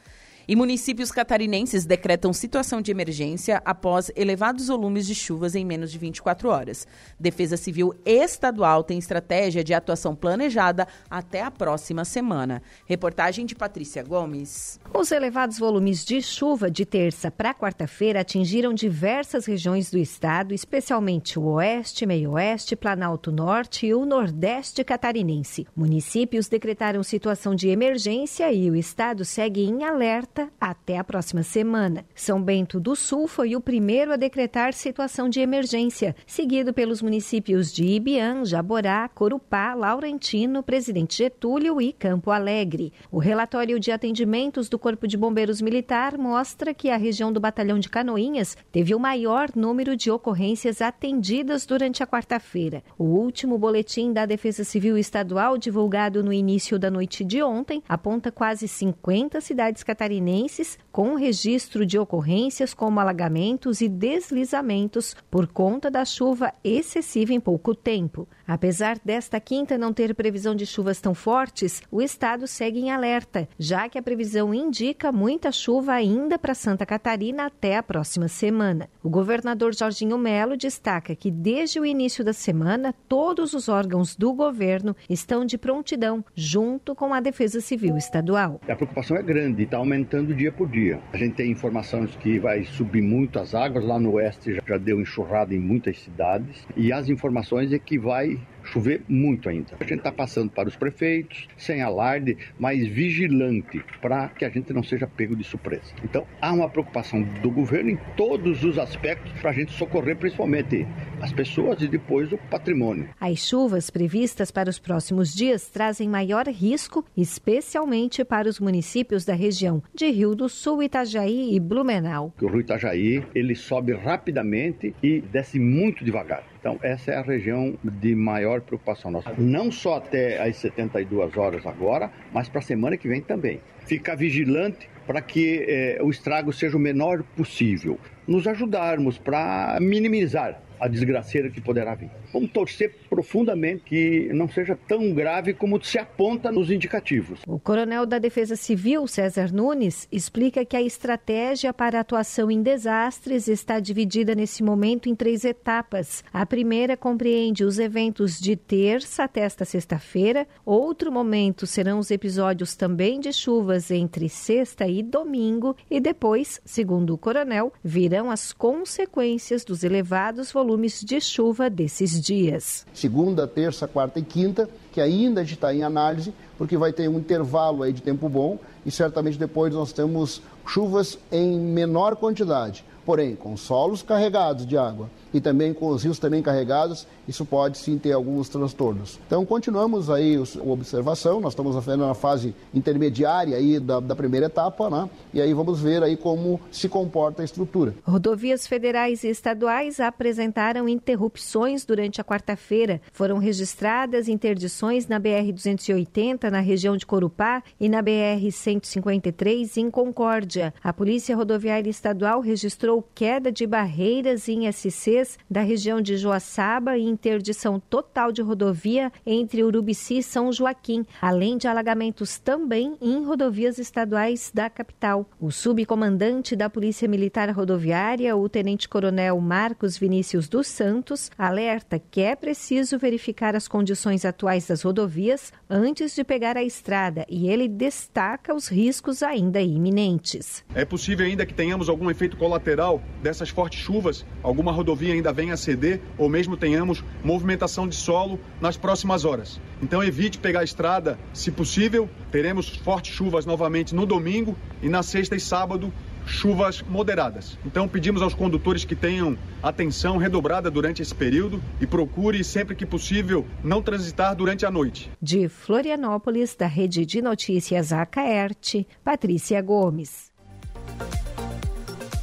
E municípios catarinenses decretam situação de emergência após elevados volumes de chuvas em menos de 24 horas. Defesa Civil Estadual tem estratégia de atuação planejada até a próxima semana. Reportagem de Patrícia Gomes. Os elevados volumes de chuva de terça para quarta-feira atingiram diversas regiões do estado, especialmente o oeste, meio-oeste, Planalto Norte e o nordeste catarinense. Municípios decretaram situação de emergência e o estado segue em alerta até a próxima semana. São Bento do Sul foi o primeiro a decretar situação de emergência, seguido pelos municípios de Ibiã, Jaborá, Corupá, Laurentino, Presidente Getúlio e Campo Alegre. O relatório de atendimentos do Corpo de Bombeiros Militar mostra que a região do Batalhão de Canoinhas teve o maior número de ocorrências atendidas durante a quarta-feira. O último boletim da Defesa Civil Estadual, divulgado no início da noite de ontem, aponta quase 50 cidades catarinenses catarinenses com registro de ocorrências como alagamentos e deslizamentos por conta da chuva excessiva em pouco tempo. Apesar desta quinta não ter previsão de chuvas tão fortes, o estado segue em alerta, já que a previsão indica muita chuva ainda para Santa Catarina até a próxima semana. O governador Jorginho Melo destaca que desde o início da semana todos os órgãos do governo estão de prontidão junto com a Defesa Civil Estadual. A preocupação é grande, está aumentando dia por dia. A gente tem informações que vai subir muito as águas, lá no oeste já deu enxurrada em muitas cidades, e as informações é que vai chover muito ainda. A gente está passando para os prefeitos, sem alarde, mas vigilante, para que a gente não seja pego de surpresa. Então, há uma preocupação do governo em todos os aspectos para a gente socorrer principalmente as pessoas e depois o patrimônio. As chuvas previstas para os próximos dias trazem maior risco, especialmente para os municípios da região de Rio do Sul, Itajaí e Blumenau. O rio Itajaí, ele sobe rapidamente e desce muito devagar. Então, essa é a região de maior preocupação nossa. Não só até as 72 horas agora, mas para a semana que vem também. Ficar vigilante para que eh, o estrago seja o menor possível. Nos ajudarmos para minimizar a desgraceira que poderá vir. Vamos torcer profundamente que não seja tão grave como se aponta nos indicativos. O coronel da Defesa Civil, César Nunes, explica que a estratégia para atuação em desastres está dividida nesse momento em três etapas. A primeira compreende os eventos de terça até esta sexta-feira. Outro momento serão os episódios também de chuvas entre sexta e domingo. E depois, segundo o coronel, virão as consequências dos elevados volumes volumes de chuva desses dias. Segunda, terça, quarta e quinta, que ainda está em análise, porque vai ter um intervalo aí de tempo bom e certamente depois nós temos chuvas em menor quantidade, porém com solos carregados de água e também com os rios também carregados, isso pode sim ter alguns transtornos. Então continuamos aí a observação, nós estamos na fase intermediária aí da, da primeira etapa, né? E aí vamos ver aí como se comporta a estrutura. Rodovias federais e estaduais apresentaram interrupções durante a quarta-feira. Foram registradas interdições na BR-280, na região de Corupá, e na BR-153, em Concórdia. A Polícia Rodoviária Estadual registrou queda de barreiras em SC da região de Joaçaba e interdição total de rodovia entre Urubici e São Joaquim, além de alagamentos também em rodovias estaduais da capital. O subcomandante da Polícia Militar Rodoviária, o tenente-coronel Marcos Vinícius dos Santos, alerta que é preciso verificar as condições atuais das rodovias antes de pegar a estrada e ele destaca os riscos ainda iminentes. É possível ainda que tenhamos algum efeito colateral dessas fortes chuvas, alguma rodovia ainda venha a ceder ou mesmo tenhamos movimentação de solo nas próximas horas. Então evite pegar a estrada, se possível. Teremos fortes chuvas novamente no domingo e na sexta e sábado chuvas moderadas. Então pedimos aos condutores que tenham atenção redobrada durante esse período e procure sempre que possível não transitar durante a noite. De Florianópolis, da Rede de Notícias Acaerte, Patrícia Gomes.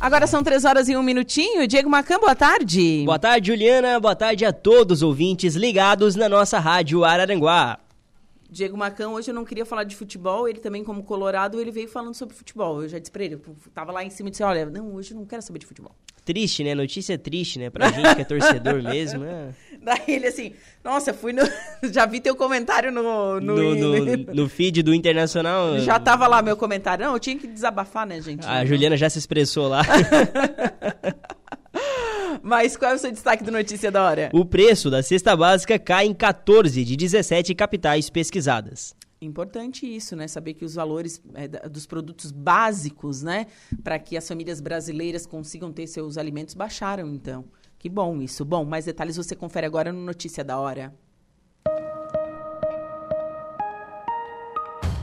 Agora são três horas e um minutinho. Diego Macan, boa tarde. Boa tarde, Juliana. Boa tarde a todos os ouvintes ligados na nossa rádio Araranguá. Diego Macão, hoje eu não queria falar de futebol, ele também, como colorado, ele veio falando sobre futebol. Eu já disse pra ele, eu tava lá em cima e disse, olha, não, hoje eu não quero saber de futebol. Triste, né? Notícia triste, né? Pra gente que é torcedor mesmo. É. Daí ele assim, nossa, fui no. Já vi teu comentário no. No, no, no, no feed do Internacional. Já tava lá meu comentário. Não, eu tinha que desabafar, né, gente? A Juliana já se expressou lá. Mas qual é o seu destaque do Notícia da Hora? O preço da cesta básica cai em 14 de 17 capitais pesquisadas. Importante isso, né? Saber que os valores é, dos produtos básicos, né? Para que as famílias brasileiras consigam ter seus alimentos baixaram, então. Que bom isso. Bom, mais detalhes você confere agora no Notícia da Hora.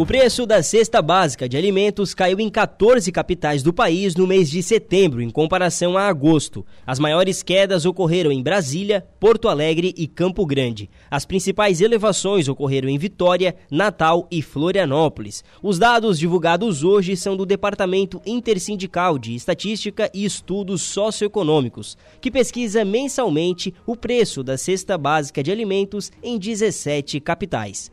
O preço da cesta básica de alimentos caiu em 14 capitais do país no mês de setembro, em comparação a agosto. As maiores quedas ocorreram em Brasília, Porto Alegre e Campo Grande. As principais elevações ocorreram em Vitória, Natal e Florianópolis. Os dados divulgados hoje são do Departamento Intersindical de Estatística e Estudos Socioeconômicos, que pesquisa mensalmente o preço da cesta básica de alimentos em 17 capitais.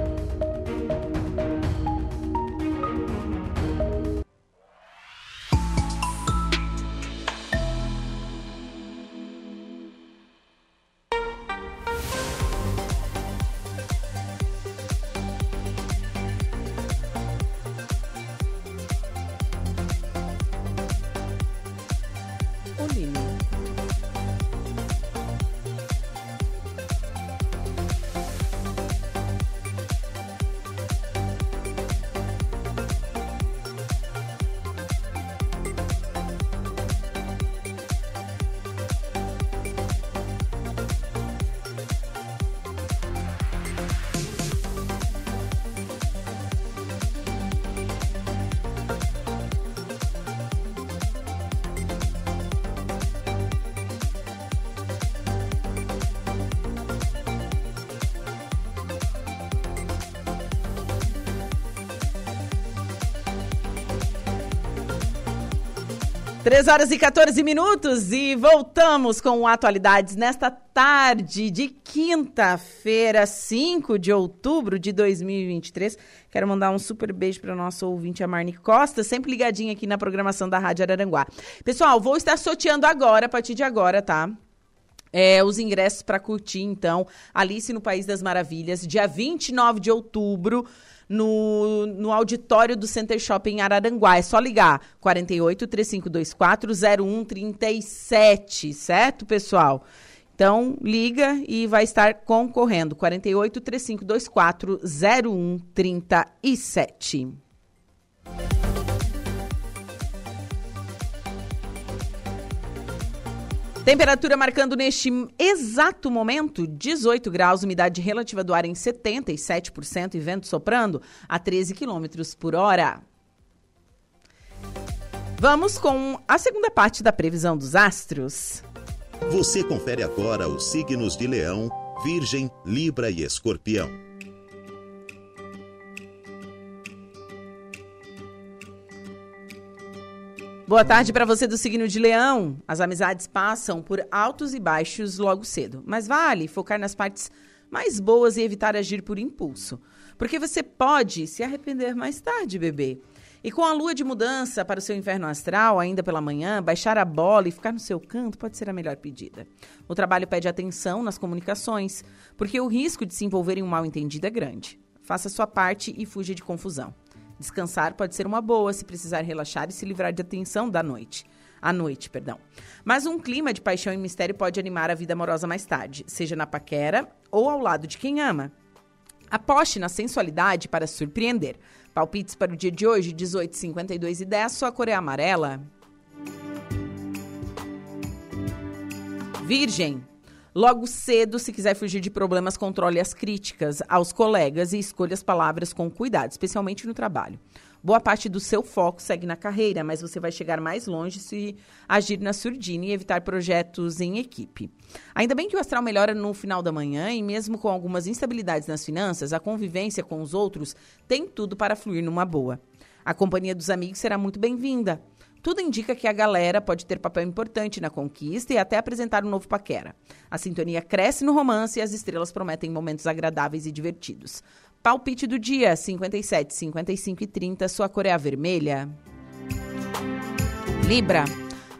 Três horas e 14 minutos e voltamos com atualidades nesta tarde de quinta-feira, 5 de outubro de 2023. Quero mandar um super beijo para o nosso ouvinte, a Marne Costa, sempre ligadinha aqui na programação da Rádio Araranguá. Pessoal, vou estar sorteando agora, a partir de agora, tá? É, os ingressos para curtir, então, Alice no País das Maravilhas, dia 29 de outubro no, no auditório do Center Shopping Araranguá. É só ligar 48 3524 0137, certo, pessoal? Então, liga e vai estar concorrendo. 48 3524 0137. Temperatura marcando neste exato momento 18 graus, umidade relativa do ar em 77% e vento soprando a 13 quilômetros por hora. Vamos com a segunda parte da previsão dos astros. Você confere agora os signos de Leão, Virgem, Libra e Escorpião. Boa tarde para você do signo de Leão. As amizades passam por altos e baixos logo cedo, mas vale focar nas partes mais boas e evitar agir por impulso, porque você pode se arrepender mais tarde, bebê. E com a lua de mudança para o seu inferno astral, ainda pela manhã, baixar a bola e ficar no seu canto pode ser a melhor pedida. O trabalho pede atenção nas comunicações, porque o risco de se envolver em um mal entendido é grande. Faça sua parte e fuja de confusão. Descansar pode ser uma boa se precisar relaxar e se livrar de atenção da noite. À noite, perdão. Mas um clima de paixão e mistério pode animar a vida amorosa mais tarde, seja na paquera ou ao lado de quem ama. Aposte na sensualidade para surpreender. Palpites para o dia de hoje, 18, 52 e 10, sua cor é amarela. Virgem. Logo cedo, se quiser fugir de problemas, controle as críticas aos colegas e escolha as palavras com cuidado, especialmente no trabalho. Boa parte do seu foco segue na carreira, mas você vai chegar mais longe se agir na surdina e evitar projetos em equipe. Ainda bem que o astral melhora no final da manhã e, mesmo com algumas instabilidades nas finanças, a convivência com os outros tem tudo para fluir numa boa. A companhia dos amigos será muito bem-vinda. Tudo indica que a galera pode ter papel importante na conquista e até apresentar um novo paquera. A sintonia cresce no romance e as estrelas prometem momentos agradáveis e divertidos. Palpite do dia: 57, 55 e 30. Sua cor é a vermelha. Libra.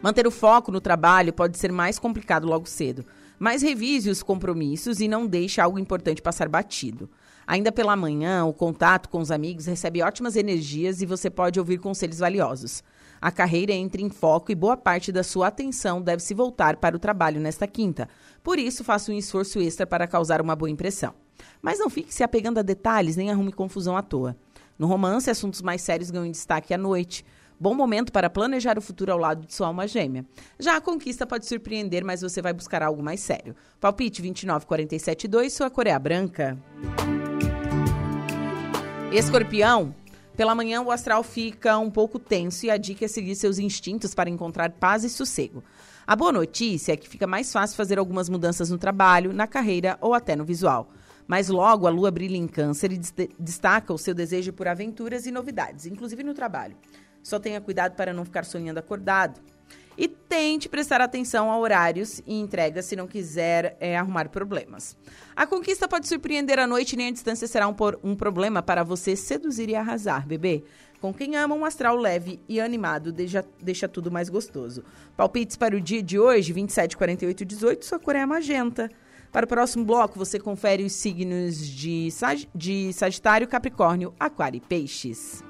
Manter o foco no trabalho pode ser mais complicado logo cedo, mas revise os compromissos e não deixe algo importante passar batido. Ainda pela manhã, o contato com os amigos recebe ótimas energias e você pode ouvir conselhos valiosos. A carreira entra em foco e boa parte da sua atenção deve se voltar para o trabalho nesta quinta. Por isso, faça um esforço extra para causar uma boa impressão. Mas não fique se apegando a detalhes nem arrume confusão à toa. No romance, assuntos mais sérios ganham destaque à noite. Bom momento para planejar o futuro ao lado de sua alma gêmea. Já a conquista pode surpreender, mas você vai buscar algo mais sério. Palpite 29472, sua cor é branca. Escorpião. Pela manhã, o astral fica um pouco tenso e a dica é seguir seus instintos para encontrar paz e sossego. A boa notícia é que fica mais fácil fazer algumas mudanças no trabalho, na carreira ou até no visual. Mas logo a lua brilha em câncer e destaca o seu desejo por aventuras e novidades, inclusive no trabalho. Só tenha cuidado para não ficar sonhando acordado. E tente prestar atenção a horários e entregas se não quiser é, arrumar problemas. A conquista pode surpreender à noite e nem a distância será um, por, um problema para você seduzir e arrasar, bebê. Com quem ama, um astral leve e animado deixa, deixa tudo mais gostoso. Palpites para o dia de hoje, 27, 48 18, sua cor é magenta. Para o próximo bloco, você confere os signos de, sag de Sagitário, Capricórnio, Aquário e Peixes.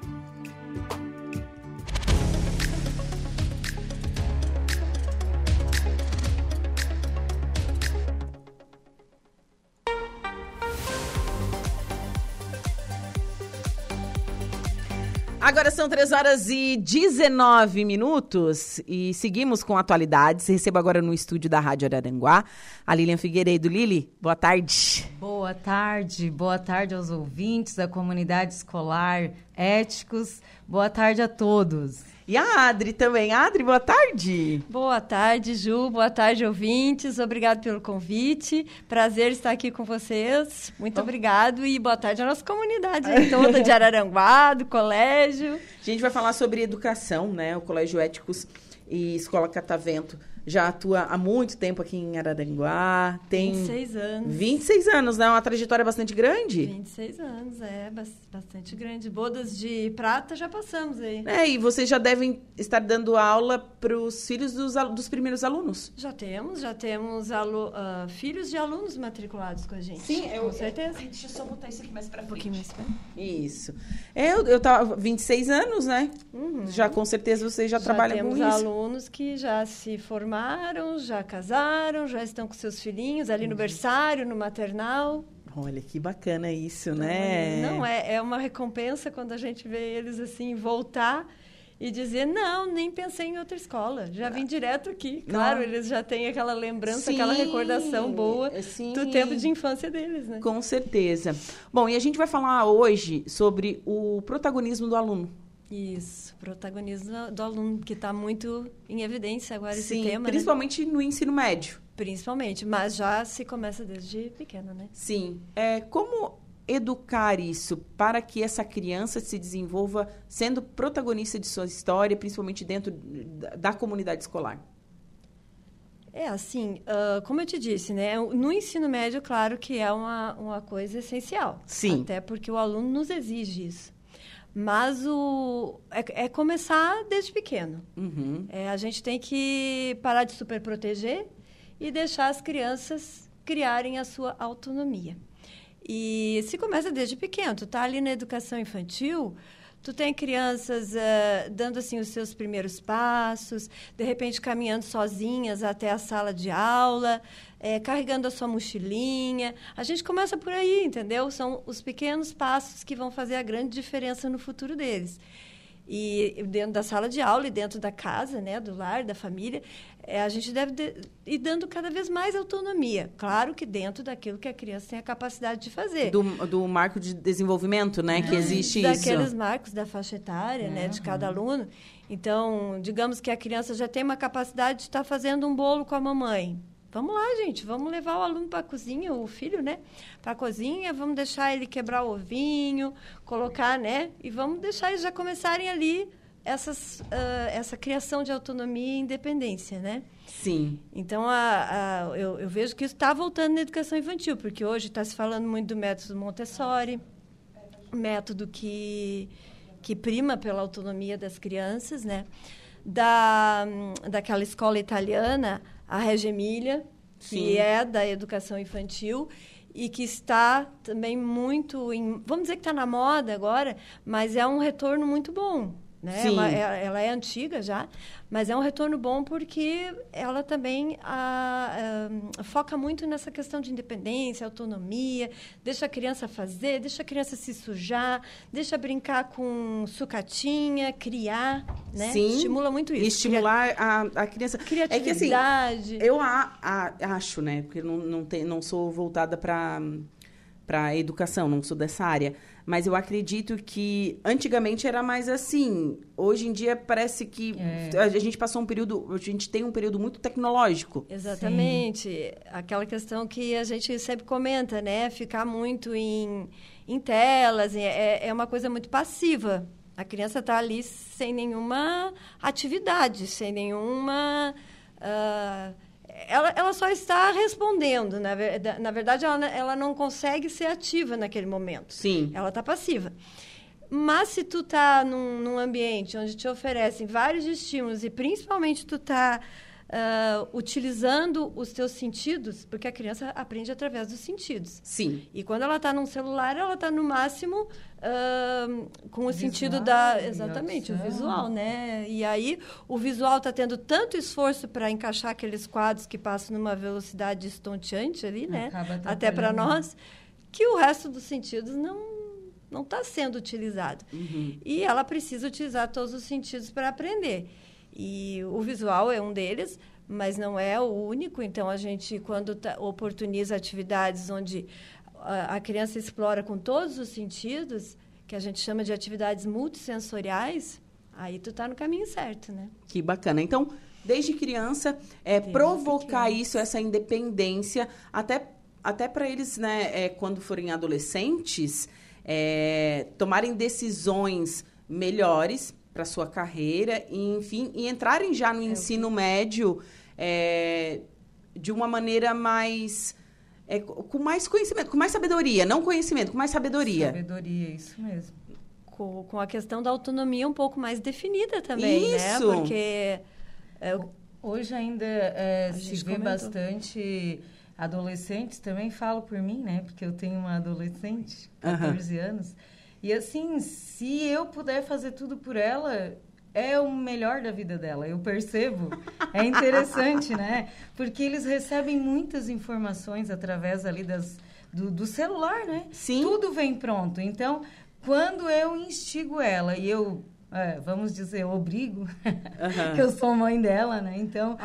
Agora são 3 horas e 19 minutos e seguimos com atualidades. Recebo agora no estúdio da Rádio Araranguá a Lilian Figueiredo. Lili, boa tarde. Boa tarde, boa tarde aos ouvintes da comunidade escolar, éticos. Boa tarde a todos. E a Adri também. Adri, boa tarde. Boa tarde, Ju. Boa tarde, ouvintes. Obrigado pelo convite. Prazer estar aqui com vocês. Muito oh. obrigado e boa tarde à nossa comunidade toda de Araranguá, do colégio. A gente vai falar sobre educação, né? O Colégio Éticos e Escola Catavento já atua há muito tempo aqui em Araranguá. Tem 26 anos. 26 anos, né? Uma trajetória bastante grande. 26 anos, é, bastante grande. Bodas de prata já passamos aí. É, e vocês já devem estar dando aula para os filhos dos, dos primeiros alunos. Já temos, já temos alu, uh, filhos de alunos matriculados com a gente. Sim, eu, com certeza. Eu, deixa eu só botar isso aqui mais para frente. Um pouquinho mais pra... Isso. É, eu, eu tava 26 anos, né? Uhum. Já com certeza vocês já, já trabalham com isso. temos alunos que já se formaram formaram, já casaram, já estão com seus filhinhos ali no uhum. berçário, no maternal. Olha que bacana isso, né? Não, é, é uma recompensa quando a gente vê eles assim voltar e dizer não, nem pensei em outra escola, já vim direto aqui. Claro, não. eles já têm aquela lembrança, sim, aquela recordação boa sim. do tempo de infância deles, né? Com certeza. Bom, e a gente vai falar hoje sobre o protagonismo do aluno. Isso, protagonismo do aluno, que está muito em evidência agora Sim, esse tema. Né? Principalmente né? no ensino médio. Principalmente, mas já se começa desde pequena, né? Sim. É, como educar isso para que essa criança se desenvolva sendo protagonista de sua história, principalmente dentro da comunidade escolar? É assim, uh, como eu te disse, né? No ensino médio, claro que é uma, uma coisa essencial. Sim. Até porque o aluno nos exige isso. Mas o, é, é começar desde pequeno. Uhum. É, a gente tem que parar de superproteger e deixar as crianças criarem a sua autonomia. E se começa desde pequeno, tu tá ali na educação infantil, Tu tem crianças uh, dando assim os seus primeiros passos, de repente caminhando sozinhas até a sala de aula, é, carregando a sua mochilinha. A gente começa por aí, entendeu? São os pequenos passos que vão fazer a grande diferença no futuro deles. E dentro da sala de aula e dentro da casa, né, do lar, da família, é, a gente deve de, ir dando cada vez mais autonomia. Claro que dentro daquilo que a criança tem a capacidade de fazer. Do, do marco de desenvolvimento, né, é. que existe Daqueles isso. Daqueles marcos da faixa etária, né, de cada aluno. Então, digamos que a criança já tem uma capacidade de estar fazendo um bolo com a mamãe. Vamos lá, gente, vamos levar o aluno para a cozinha, o filho, né? Para a cozinha, vamos deixar ele quebrar o ovinho, colocar, né? E vamos deixar eles já começarem ali essas, uh, essa criação de autonomia e independência, né? Sim. Então, a, a, eu, eu, vejo que isso está voltando na educação infantil, porque hoje está se falando muito do método Montessori, método que, que prima pela autonomia das crianças, né? Da, daquela escola italiana, a Regia Emília, que é da educação infantil e que está também muito em, vamos dizer que está na moda agora, mas é um retorno muito bom. Né? Ela, é, ela, é antiga já, mas é um retorno bom porque ela também a, a, foca muito nessa questão de independência, autonomia, deixa a criança fazer, deixa a criança se sujar, deixa brincar com sucatinha, criar, né? Sim, Estimula muito isso. Estimular a, a criança. Criatividade. É que, assim, eu a, a, acho, né? Porque não, não, tem, não sou voltada para para educação, não sou dessa área mas eu acredito que antigamente era mais assim. Hoje em dia parece que é. a gente passou um período, a gente tem um período muito tecnológico. Exatamente. Sim. Aquela questão que a gente sempre comenta, né? Ficar muito em, em telas, é, é uma coisa muito passiva. A criança está ali sem nenhuma atividade, sem nenhuma. Uh, ela, ela só está respondendo. Na, na verdade, ela, ela não consegue ser ativa naquele momento. Sim. Ela está passiva. Mas se tu tá num, num, ambiente onde te oferecem vários estímulos e principalmente tu tá uh, utilizando os teus sentidos, porque a criança aprende através dos sentidos. Sim. E quando ela está num celular, ela está no máximo uh, com o visual, sentido da exatamente o visual, né? E aí o visual está tendo tanto esforço para encaixar aqueles quadros que passam numa velocidade estonteante ali, né? Até para nós, que o resto dos sentidos não não está sendo utilizado. Uhum. E ela precisa utilizar todos os sentidos para aprender. E o visual é um deles, mas não é o único. Então, a gente, quando tá, oportuniza atividades onde a, a, criança explora com todos os sentidos, que a gente chama de atividades multissensoriais, aí tu está no caminho certo, né? Que bacana. Então, desde criança, é, desde provocar criança. isso, essa independência, até, até para eles, né, é, quando forem adolescentes, é, tomarem decisões melhores para sua carreira, e, enfim, e entrarem já no é ensino médio é, de uma maneira mais é, com mais conhecimento, com mais sabedoria, não conhecimento, com mais sabedoria. Sabedoria, isso mesmo. Com, com a questão da autonomia um pouco mais definida também, né? isso. né? Porque é, hoje ainda é, se vê comentou. bastante adolescentes, também falo por mim, né? Porque eu tenho uma adolescente, 14 uhum. anos, e assim, se eu puder fazer tudo por ela, é o melhor da vida dela, eu percebo. É interessante, né? Porque eles recebem muitas informações através ali das, do, do celular, né? Sim. Tudo vem pronto. Então, quando eu instigo ela e eu é, vamos dizer, obrigo, uhum. que eu sou mãe dela, né? Então,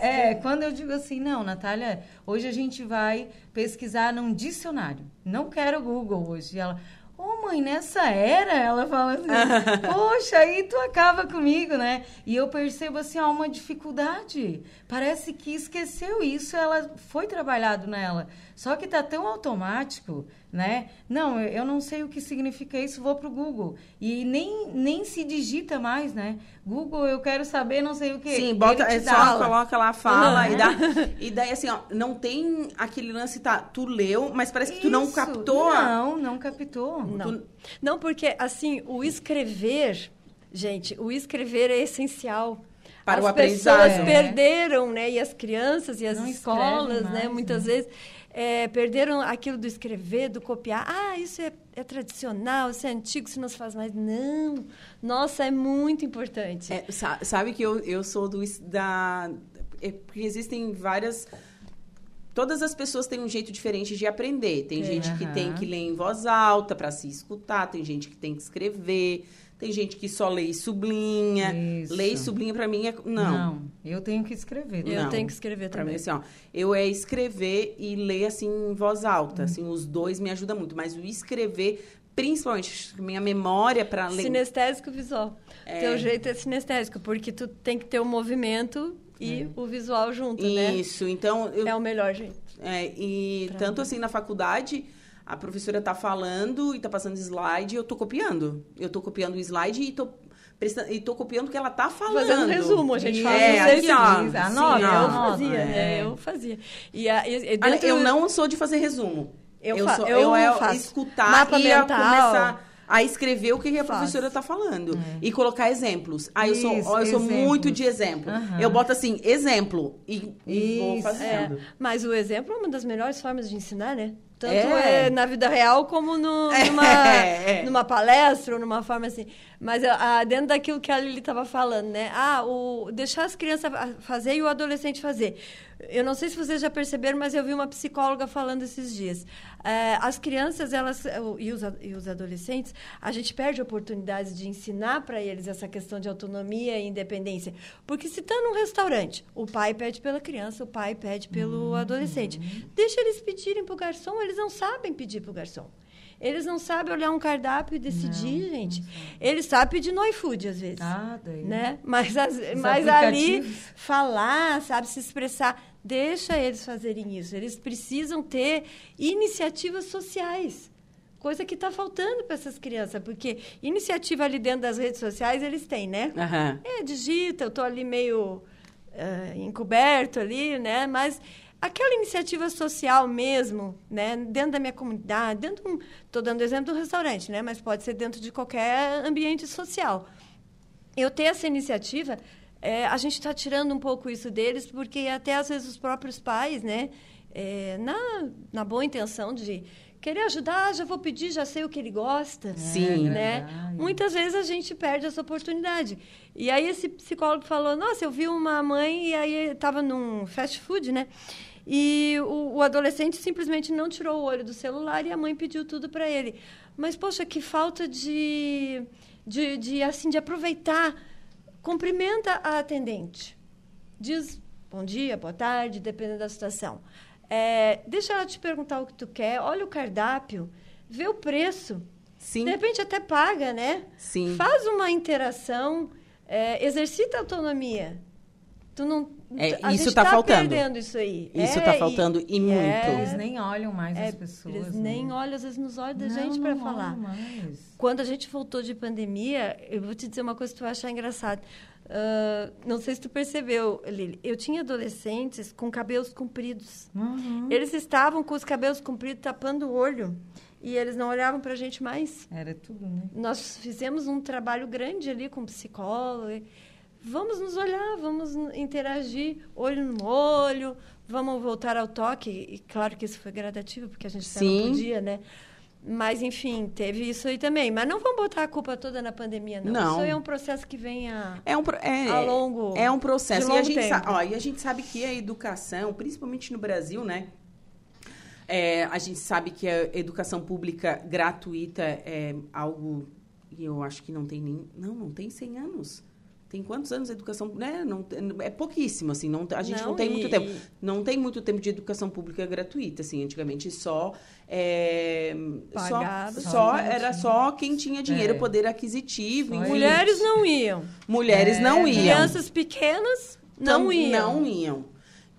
é, quando eu digo assim, não, Natália, hoje a gente vai pesquisar num dicionário. Não quero Google hoje. E ela, Ô, oh, mãe, nessa era, ela fala assim, poxa, aí tu acaba comigo, né? E eu percebo, assim, ó, uma dificuldade. Parece que esqueceu isso, ela foi trabalhado nela. Só que tá tão automático, né? Não, eu não sei o que significa isso, vou pro Google. E nem, nem se digita mais, né? Google, eu quero saber não sei o que. Sim, bota, é só coloca lá, fala uhum. e dá. E daí, assim, ó, não tem aquele lance, tá, tu leu, mas parece que tu não captou. Não, não captou. Não. Tu... não, porque, assim, o escrever, gente, o escrever é essencial para as o aprendizado. As pessoas é. perderam, né? E as crianças e as não escolas, mais, né? Muitas né? vezes é, perderam aquilo do escrever, do copiar. Ah, isso é, é, tradicional, isso é antigo, isso não se faz mais. Não. Nossa, é muito importante. É, sabe que eu, eu sou do, da... É, porque existem várias todas as pessoas têm um jeito diferente de aprender. Tem é, gente uhum. que tem que ler em voz alta para se escutar, tem gente que tem que escrever, tem gente que só lê e sublinha. Isso. Lê e sublinha para mim é não. Não, eu tenho que escrever. Eu tenho que escrever pra também. Mim, assim, ó, eu é escrever e ler assim em voz alta, hum. assim, os dois me ajudam muito, mas o escrever principalmente minha memória para ler. Sinestésico visual. É... Teu jeito é sinestésico, porque tu tem que ter o movimento e é. o visual junto, Isso, né? Isso, então... Eu, é o melhor jeito. É, e pra tanto mim. assim, na faculdade, a professora está falando e está passando slide, eu estou copiando. Eu estou copiando o slide e estou e tô copiando o que ela tá falando. Fazendo um resumo, a gente faz é, aqui, ó. Anota, eu fazia, é. eu fazia. E, a, e dentro... Eu não sou de fazer resumo. Eu, eu, sou, eu, eu é faço. escutar Mapa e mental. começar a escrever o que a professora está falando. É. E colocar exemplos. Aí eu sou, eu sou muito de exemplo. Uhum. Eu boto assim, exemplo, e, e vou fazendo. É. Mas o exemplo é uma das melhores formas de ensinar, né? Tanto é. é na vida real como no, é, numa, é. numa palestra ou numa forma assim. Mas a, dentro daquilo que a Lili estava falando, né? Ah, o, deixar as crianças fazer e o adolescente fazer. Eu não sei se vocês já perceberam, mas eu vi uma psicóloga falando esses dias. É, as crianças elas, e, os, e os adolescentes, a gente perde oportunidades de ensinar para eles essa questão de autonomia e independência. Porque se está num restaurante, o pai pede pela criança, o pai pede pelo uhum. adolescente. Deixa eles pedirem para o garçom, eles não sabem pedir para o garçom. Eles não sabem olhar um cardápio e decidir, não, gente. Não Eles sabem pedir no iFood, às vezes. Ah, daí. Né? Mas, as, mas ali, falar, sabe, se expressar. Deixa eles fazerem isso. Eles precisam ter iniciativas sociais. Coisa que está faltando para essas crianças. Porque iniciativa ali dentro das redes sociais, eles têm, né? Uhum. É, digita, eu estou ali meio uh, encoberto ali, né? Mas aquela iniciativa social mesmo, né, dentro da minha comunidade, dentro, estou dando exemplo do restaurante, né, mas pode ser dentro de qualquer ambiente social. Eu ter essa iniciativa, é, a gente está tirando um pouco isso deles, porque até às vezes os próprios pais, né, é, na, na boa intenção de querer ajudar, já vou pedir, já sei o que ele gosta. Sim. Né? Muitas vezes a gente perde essa oportunidade. E aí esse psicólogo falou, nossa, eu vi uma mãe e aí estava num fast food, né? E o, o, adolescente simplesmente não tirou o olho do celular e a mãe pediu tudo para ele. Mas, poxa, que falta de, de, de, assim, de aproveitar. Cumprimenta a atendente. Diz bom dia, boa tarde, dependendo da situação. É, deixa ela te perguntar o que tu quer, olha o cardápio, vê o preço. Sim. De repente até paga, né? Sim. Faz uma interação, é, exercita a autonomia. Tu não, é, isso está tá faltando. perdendo isso aí. Isso está é, faltando e, e muito. É, eles nem olham mais é, as pessoas. Eles né? nem olham, às vezes, nos olhos da não, gente para falar. Mais. Quando a gente voltou de pandemia, eu vou te dizer uma coisa que tu vai achar engraçado. Uh, não sei se tu percebeu, Lili. Eu tinha adolescentes com cabelos compridos. Uhum. Eles estavam com os cabelos compridos tapando o olho. E eles não olhavam para a gente mais. Era tudo, né? Nós fizemos um trabalho grande ali com psicólogo vamos nos olhar, vamos interagir olho no olho, vamos voltar ao toque. E claro que isso foi gradativo, porque a gente não podia, né? Mas, enfim, teve isso aí também. Mas não vamos botar a culpa toda na pandemia, não. não. Isso aí é um processo que vem a, é um, é, a longo É um processo. e, a gente tempo. Ó, e a gente sabe que a educação, principalmente no Brasil, né? É, a gente sabe que a educação pública gratuita é algo... E eu acho que não tem nem... Não, não tem 100 anos. Tem quantos anos a educação, né? Não, é pouquíssimo, assim, não, a gente não, não tem e... muito tempo. Não tem muito tempo de educação pública gratuita, assim, antigamente só é, Pagado, só, só era só quem tinha dinheiro, é. poder aquisitivo. Mulheres não iam. Mulheres é. não iam. Crianças pequenas não iam. Não iam.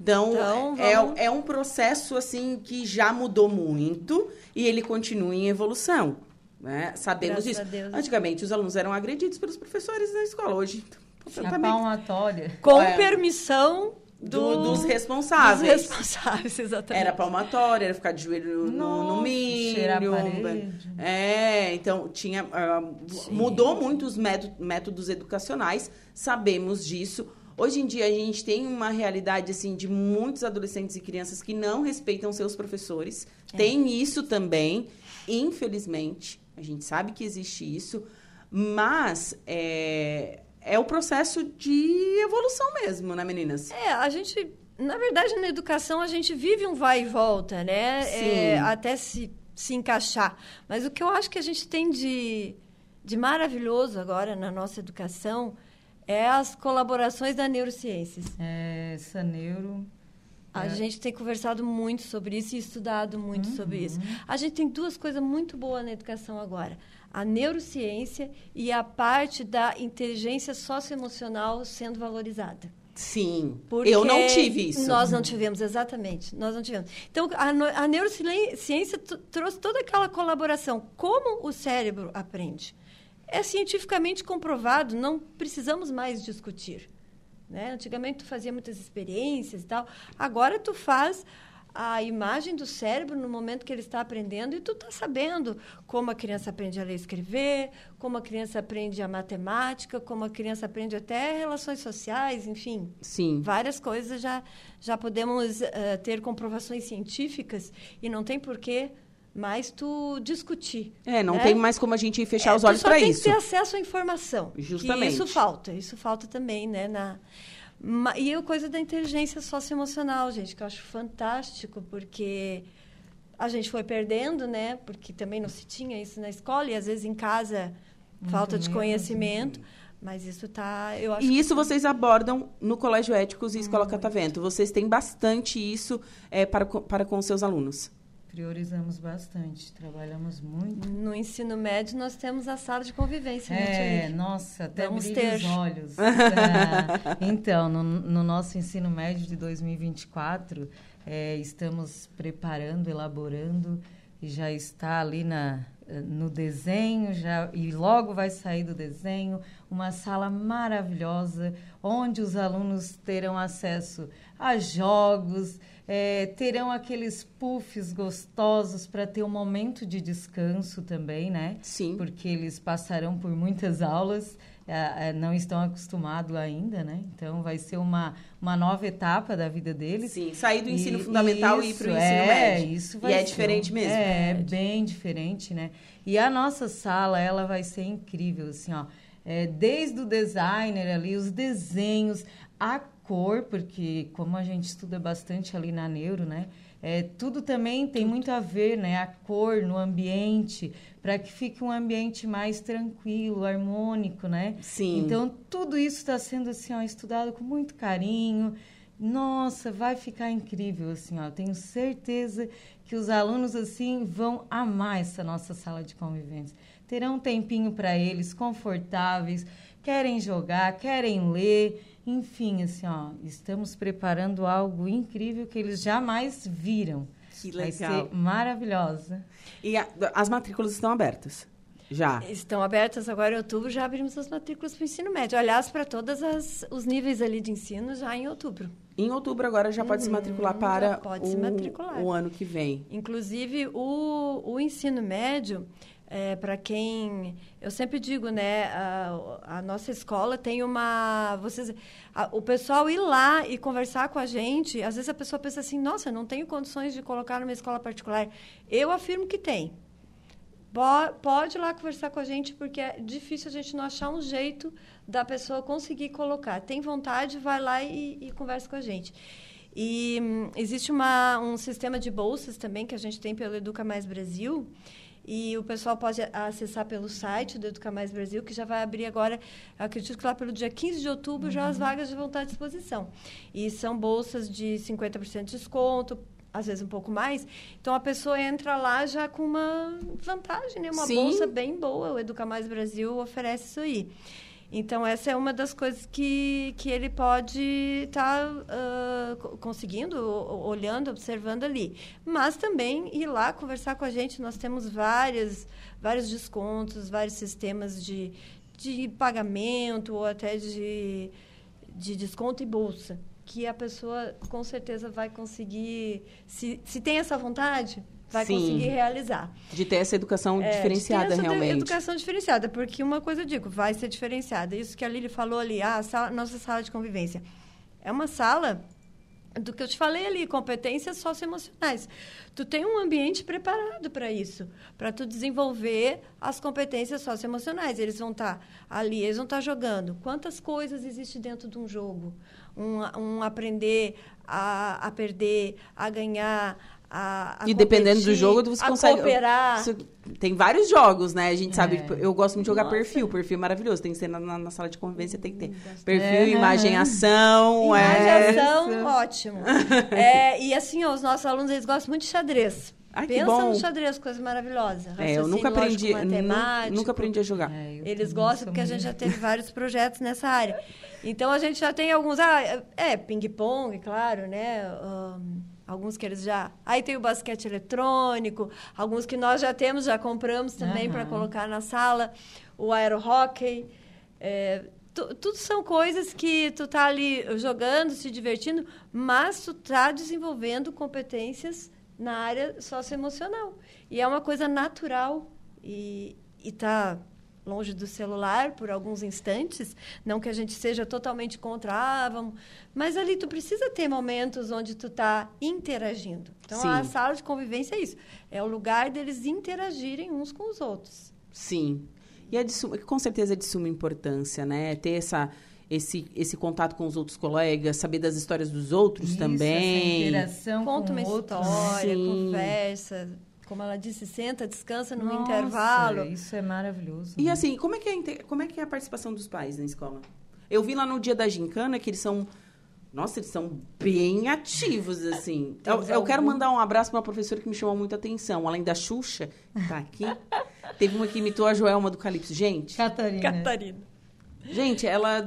Então, então é, vamos... é um processo assim que já mudou muito e ele continua em evolução. Né? Sabemos Graças disso. Antigamente, os alunos eram agredidos pelos professores na escola. Hoje, a palmatória. Com é, permissão do, dos responsáveis. Dos responsáveis, exatamente. Era palmatória, era ficar de joelho no, Nossa, no milho. Cheirar a parede. É, então tinha. Uh, mudou muito os métodos, métodos educacionais, sabemos disso. Hoje em dia a gente tem uma realidade assim de muitos adolescentes e crianças que não respeitam seus professores. É. Tem isso também, infelizmente. A gente sabe que existe isso, mas é, é o processo de evolução mesmo, né, meninas? É, a gente, na verdade, na educação a gente vive um vai e volta, né? É, até se, se encaixar. Mas o que eu acho que a gente tem de, de maravilhoso agora na nossa educação é as colaborações da neurociências. É, essa neuro... A é. gente tem conversado muito sobre isso e estudado muito uhum. sobre isso. A gente tem duas coisas muito boas na educação agora a neurociência e a parte da inteligência socioemocional sendo valorizada. Sim, Porque eu não tive isso. Nós não tivemos, exatamente. Nós não tivemos. Então, a, a neurociência trouxe toda aquela colaboração. Como o cérebro aprende? É cientificamente comprovado, não precisamos mais discutir. Né? Antigamente, tu fazia muitas experiências e tal. Agora, tu faz a imagem do cérebro no momento que ele está aprendendo e tu está sabendo como a criança aprende a ler e escrever, como a criança aprende a matemática, como a criança aprende até relações sociais, enfim. Sim. Várias coisas já, já podemos uh, ter comprovações científicas e não tem porquê mais tu discutir. É, não né? tem mais como a gente fechar é, os olhos para isso. tem que ter acesso à informação. Justamente. isso falta, isso falta também, né, na e a coisa da inteligência socioemocional, gente, que eu acho fantástico, porque a gente foi perdendo, né? Porque também não se tinha isso na escola e às vezes em casa Muito falta de conhecimento. Mas isso tá, eu acho E isso vocês abordam no Colégio Éticos e Escola Catavento. Vocês têm bastante isso é, para, para com os seus alunos. Priorizamos bastante, trabalhamos muito. No ensino médio nós temos a sala de convivência. Né, é, nossa, ter. os olhos. é, então, no, no, nosso ensino médio de 2024, é, estamos preparando, elaborando, e já está ali na, no desenho, já, e logo vai sair do desenho, uma sala maravilhosa, onde os alunos terão acesso a jogos, é, terão aqueles puffs gostosos para ter um momento de descanso também, né? Sim. Porque eles passarão por muitas aulas, é, é, não estão acostumados ainda, né? Então vai ser uma, uma nova etapa da vida deles. Sim, sair do ensino e, fundamental isso, e ir para o ensino é, médio. Isso vai e é diferente mesmo. É, é bem diferente, né? E a nossa sala, ela vai ser incrível, assim, ó. É, desde o designer ali, os desenhos, a cor, porque como a gente estuda bastante ali na neuro, né? É, tudo também tem muito a ver, né? A cor no ambiente, para que fique um ambiente mais tranquilo, harmônico, né? Sim. Então, tudo isso está sendo, assim, ó, estudado com muito carinho. Nossa, vai ficar incrível, assim, ó. Tenho certeza que os alunos, assim, vão amar essa nossa sala de convivência. Terão um tempinho para eles, confortáveis, querem jogar, querem ler enfim, assim, ó, estamos preparando algo incrível que eles jamais viram. Que legal. Vai ser maravilhosa. E a, as matrículas estão abertas? Já. Estão abertas agora em outubro, já abrimos as matrículas para o ensino médio. Aliás, para todos os níveis ali de ensino, já em outubro. Em outubro agora já pode uhum, se matricular para pode o, se matricular. o ano que vem. Inclusive, o, o ensino médio, é, para quem eu sempre digo né a, a, nossa escola tem uma vocês a, o pessoal ir lá e conversar com a gente às vezes a pessoa pensa assim nossa não tenho condições de colocar numa escola particular. Eu afirmo que tem. Pode ir lá conversar com a gente porque é difícil a gente não achar um jeito da pessoa conseguir colocar. Tem vontade vai lá e, e conversa com a gente. E hum, existe uma, um sistema de bolsas também que a gente tem pelo Educa Mais Brasil e o pessoal pode acessar pelo site do Educar Mais Brasil, que já vai abrir agora, acredito que lá pelo dia 15 de outubro, uhum. já as uhum. vagas vão estar à disposição. E são bolsas de 50% de desconto, às vezes um pouco mais. Então a pessoa entra lá já com uma vantagem, né? Uma Sim. bolsa bem boa. O Educar Mais Brasil oferece isso aí. Então, essa é uma das coisas que, que ele pode estar tá, uh, conseguindo, olhando, observando ali. Mas também ir lá conversar com a gente. Nós temos várias, vários descontos, vários sistemas de, de pagamento ou até de, de desconto e bolsa que a pessoa com certeza vai conseguir, se, se tem essa vontade, vai Sim. conseguir realizar. De ter essa educação É, de ter diferenciada, essa realmente. educação diferenciada, porque uma coisa eu digo, vai ser diferenciada. Isso que a Lili falou ali, ah, a sala- nossa sala de convivência. É uma sala do que eu te falei ali, competências socioemocionais. Tu tem um ambiente preparado para isso, para tu desenvolver as competências socioemocionais. Eles vão estar ali, eles vão estar jogando. Quantas coisas existem dentro de um jogo? Um, um aprender a, a perder, a ganhar, a, a E dependendo do jogo, você a consegue. cooperar. Tem vários jogos, né? A gente sabe, É. tipo, eu gosto muito de jogar Nossa. perfil. Perfil é maravilhoso. Tem que ser na, na- na sala de convivência, tem que ter. Perfil, É. imagem, ação. Imagem, é... ação, ótimo. É, e assim, ó, os nossos alunos, eles gostam muito de xadrez. Ai, que Pensa bom. no xadrez, coisa maravilhosa. É, eu nunca aprendi, matemático. nunca aprendi a jogar. Eles gostam porque a gente já teve vários projetos nessa área. Então a gente já tem alguns. Ah, é, ping-pong, claro, né? Ahn, alguns que eles já. Aí tem o basquete eletrônico, alguns que nós já temos, já compramos também para Aham. colocar na sala. O aerohockey. É, tu- tudo são coisas que tu tá ali jogando, se divertindo, mas tu tá desenvolvendo competências na área socioemocional. E é uma coisa natural e, e tá longe do celular por alguns instantes, não que a gente seja totalmente contra, ah, vamos, mas ali tu precisa ter momentos onde tu tá interagindo. Então Sim. a sala de convivência é isso, é o lugar deles interagirem uns com os outros. Sim. E é de suma- com certeza é de suma importância, né? Ter essa, esse, esse contato com os outros colegas, saber das histórias dos outros Isso, também. essa interação Conta com uma outros, história, Sim. conversa, como ela disse, senta, descansa no Nossa, intervalo. Isso é maravilhoso. E né? assim, como é, que é, como é que é a participação dos pais na escola? Eu vi lá no dia da gincana que eles são. Nossa, eles são bem ativos, assim. Eu, eu quero mandar um abraço para uma professora que me chamou muita atenção. Além da Xuxa, que tá aqui, teve uma que imitou a Joelma do Calypso. Gente, Catarina. Catarina. gente, ela.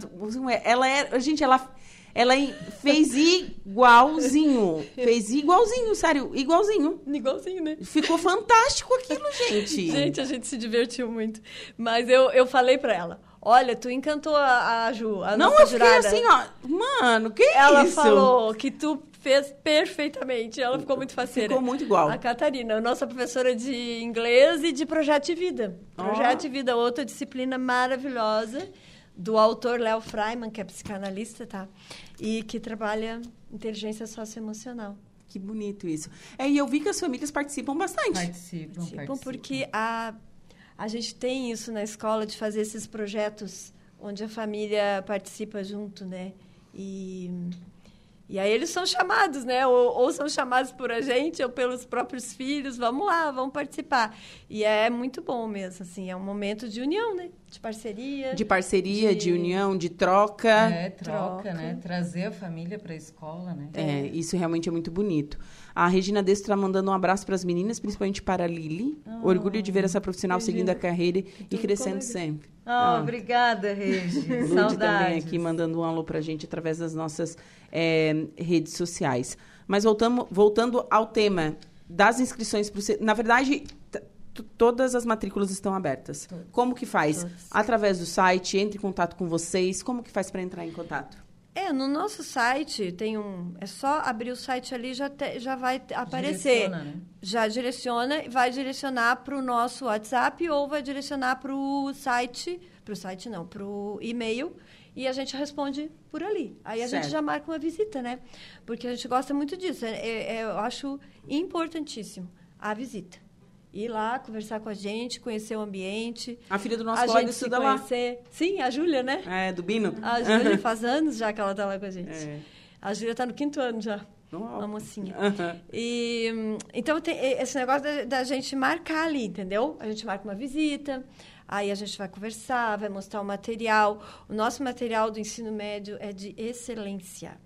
Ela é. Gente, ela. Ela fez igualzinho. Fez igualzinho, sério, igualzinho. Igualzinho, né? Ficou fantástico aquilo, gente. Gente, a gente se divertiu muito. Mas eu, eu falei pra ela, olha, tu encantou a, a Ju, a Não, eu fiquei jurada. assim, ó. Mano, que Ela isso? falou que tu fez perfeitamente. Ela ficou muito faceira. Ficou muito igual. A Catarina, nossa professora de inglês e de projeto de vida. Projeto de vida, outra disciplina maravilhosa do autor Léo Freiman, que é psicanalista, tá? E que trabalha inteligência socioemocional. Que bonito isso. É, e eu vi que as famílias participam bastante. Participam, Participam participam. porque a, a gente tem isso na escola de fazer esses projetos onde a família participa junto, né? E, e aí eles são chamados, né? Ou, ou são chamados por a gente ou pelos próprios filhos. Vamos lá, vamos participar. E é muito bom mesmo, assim. É um momento de união, né? De parceria. De parceria, de, De- união, de troca. É, troca, Troca. né? Trazer a família para a escola, né? É, isso realmente é muito bonito. A Regina Desto está mandando um abraço para as meninas, principalmente para a Lili. Orgulho de ver essa profissional Regina. seguindo a carreira e crescendo colega. sempre. Oh, Ah. obrigada, Regi. Saudades. também aqui mandando um alô pra gente através das nossas é, redes sociais. Mas voltamos, voltando ao tema das inscrições para Na verdade, todas as matrículas estão abertas. Como que faz? Todas. Através do site, entre em contato com vocês. Como que faz para entrar em contato? É, no nosso site tem um. É só abrir o site ali já te- já vai aparecer. Direciona, né? Já direciona, vai direcionar para o nosso WhatsApp ou vai direcionar para o site, para o site não, para o e-mail e a gente responde por ali. Aí a Certo. gente já marca uma visita, né? Porque a gente gosta muito disso. É- é- eu acho importantíssimo a visita. Ir lá, conversar com a gente, conhecer o ambiente. A filha do nosso a colega estuda lá. Sim, a Júlia, né? É, do Bino. A Júlia faz anos já que ela está lá com a gente. É. A Júlia está no quinto ano já. Uma mocinha. E, então, tem esse negócio da, da gente marcar ali, entendeu? A gente marca uma visita, aí a gente vai conversar, vai mostrar o material. O nosso material do ensino médio é de excelência.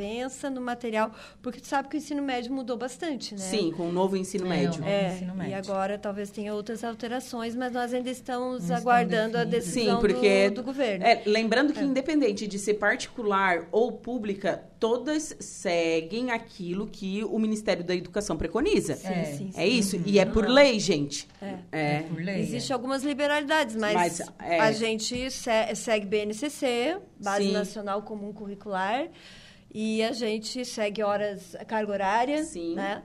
Pensa no material, porque tu sabe que o ensino médio mudou bastante, né? Sim, com o novo ensino É, médio. novo É, ensino e médio. agora talvez tenha outras alterações, mas nós ainda estamos Não aguardando a decisão Sim, porque do, do governo. É, lembrando que independente de ser particular ou pública, todas seguem aquilo que o Ministério da Educação preconiza. Sim, É. sim, sim. É isso? E é por lei, gente. É. É. Por lei. Existem algumas liberalidades, mas, Mas, é. a gente se- segue BNCC, Base Sim. Nacional Comum Curricular, e a gente segue horas, carga horária, Sim. né?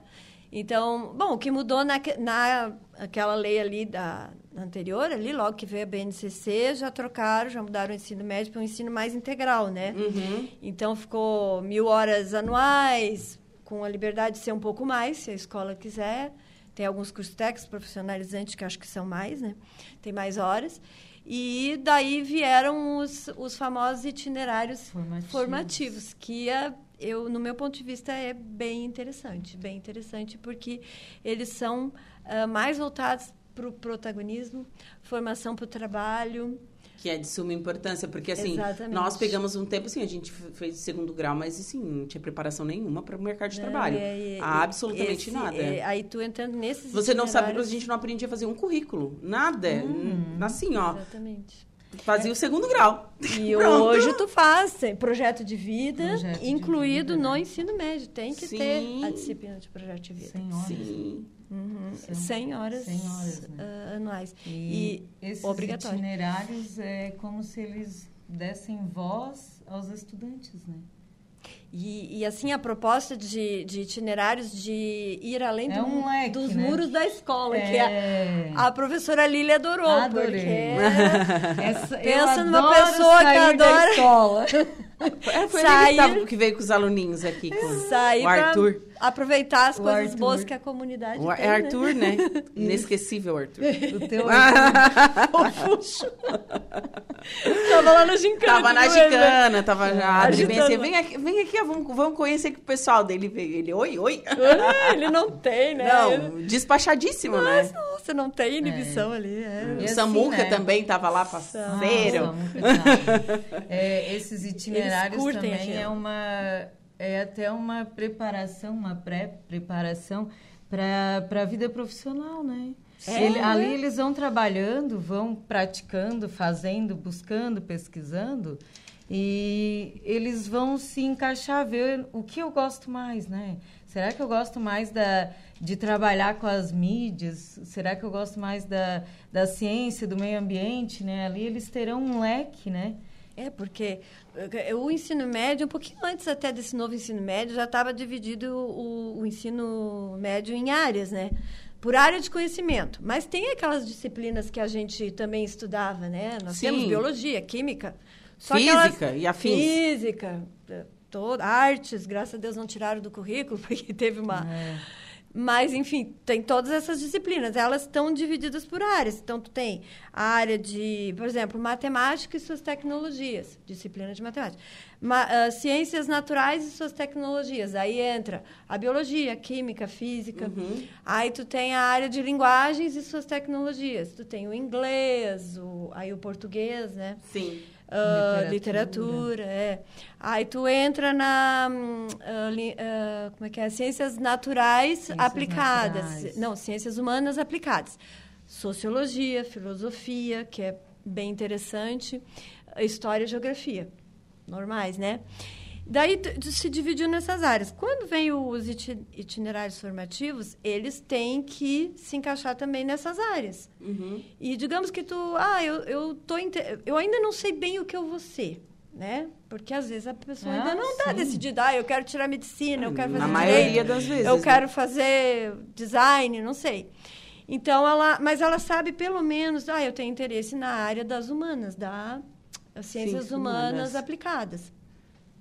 Então, bom, o que mudou na, na aquela lei ali da anterior, ali, logo que veio a BNCC, já trocaram, já mudaram o ensino médio para um ensino mais integral, né? Uhum. Então, ficou mil horas anuais, com a liberdade de ser um pouco mais, se a escola quiser. Tem alguns cursos técnicos profissionalizantes que acho que são mais, né? Tem mais horas. E daí vieram os, os famosos itinerários formativos, formativos que a, eu, no meu ponto de vista, é bem interessante. Bem interessante, porque eles são uh, mais voltados para o protagonismo, formação para o trabalho, que é de suma importância, porque assim, Exatamente. nós pegamos um tempo assim, a gente fez segundo grau, mas assim, não tinha preparação nenhuma para o mercado de não, trabalho. É, é, Absolutamente esse, nada. É, aí tu entrando nesses Você não sabe, a gente não aprendia a fazer um currículo, nada. Hum, assim, ó. Exatamente. Fazia o segundo grau. E hoje tu faz projeto de vida projeto incluído de vida, no né? ensino médio. Tem que Sim. ter a disciplina de projeto de vida. Sim. Uhum. 100 horas, 100 horas né? uh, anuais. E, e esses obrigatório. itinerários é como se eles dessem voz aos estudantes, né? E, e, assim, a proposta de, de, itinerários de ir além é do, um leque, dos né? muros da escola, é... que a, a professora Lília adorou. Adorei. Porque Essa, pensa numa pessoa que adora... escola. É, foi sair, ele que, que, veio com os aluninhos aqui, com sair o Arthur. Aproveitar as o coisas Arthur. boas que a comunidade o, tem. É Arthur, né? né? Inesquecível, Arthur. O teu Arthur. tava lá na gincana. Tava na gincana, tava já. Adri bem assim, vem aqui, vem aqui vamos, vamos conhecer que o pessoal dele veio. Ele, oi, oi. ele não tem, né? Não, despachadíssimo, Mas, né? Nossa, não tem inibição é. ali. É. O assim, Samuca né? também tava lá, parceiro. é, esses itinerários também é uma é até uma preparação, uma pré-preparação para a vida profissional, né? É, Ele, ali eles vão trabalhando, vão praticando, fazendo, buscando, pesquisando e eles vão se encaixar, ver o que eu gosto mais, né? Será que eu gosto mais da, de trabalhar com as mídias? Será que eu gosto mais da, da ciência, do meio ambiente, né? Ali eles terão um leque, né? É, porque eh, o ensino médio, um pouquinho antes até desse novo ensino médio, já estava dividido o, o, ensino médio em áreas, né? Por área de conhecimento. Mas tem aquelas disciplinas que a gente também estudava, né? Nós Sim. temos biologia, química. Física e afins. Física, eh, toda, artes, graças a Deus não tiraram do currículo, porque teve uma... É mas, enfim, tem todas essas disciplinas. Elas estão divididas por áreas. Então, tu tem a área de, por exemplo, matemática e suas tecnologias, disciplina de matemática. Ma uh, ciências naturais e suas tecnologias. Aí entra a biologia, a química, a física. Uhum. Aí tu tem a área de linguagens e suas tecnologias. Tu tem o inglês, o, aí o português, né? Sim. Uh, literatura. literatura. é. Aí tu entra na uh, li, uh, como é que é? ciências naturais ciências aplicadas, naturais. não, ciências humanas aplicadas, sociologia, filosofia, que é bem interessante, história, e geografia, normais, né? Daí se dividiu nessas áreas. Quando vem os itinerários formativos, eles têm que se encaixar também nessas áreas. Uhum. E digamos que tu, ah, eu, eu, tô, eu ainda não sei bem o que eu vou ser, né? Porque às vezes a pessoa ah, ainda não está decidida. Ah, eu quero tirar medicina, eu quero fazer Na direito, maioria das vezes. Eu né? quero fazer design, não sei. Então ela, mas ela sabe pelo menos, ah, eu tenho interesse na área das humanas, da ciências Sim, humanas, humanas aplicadas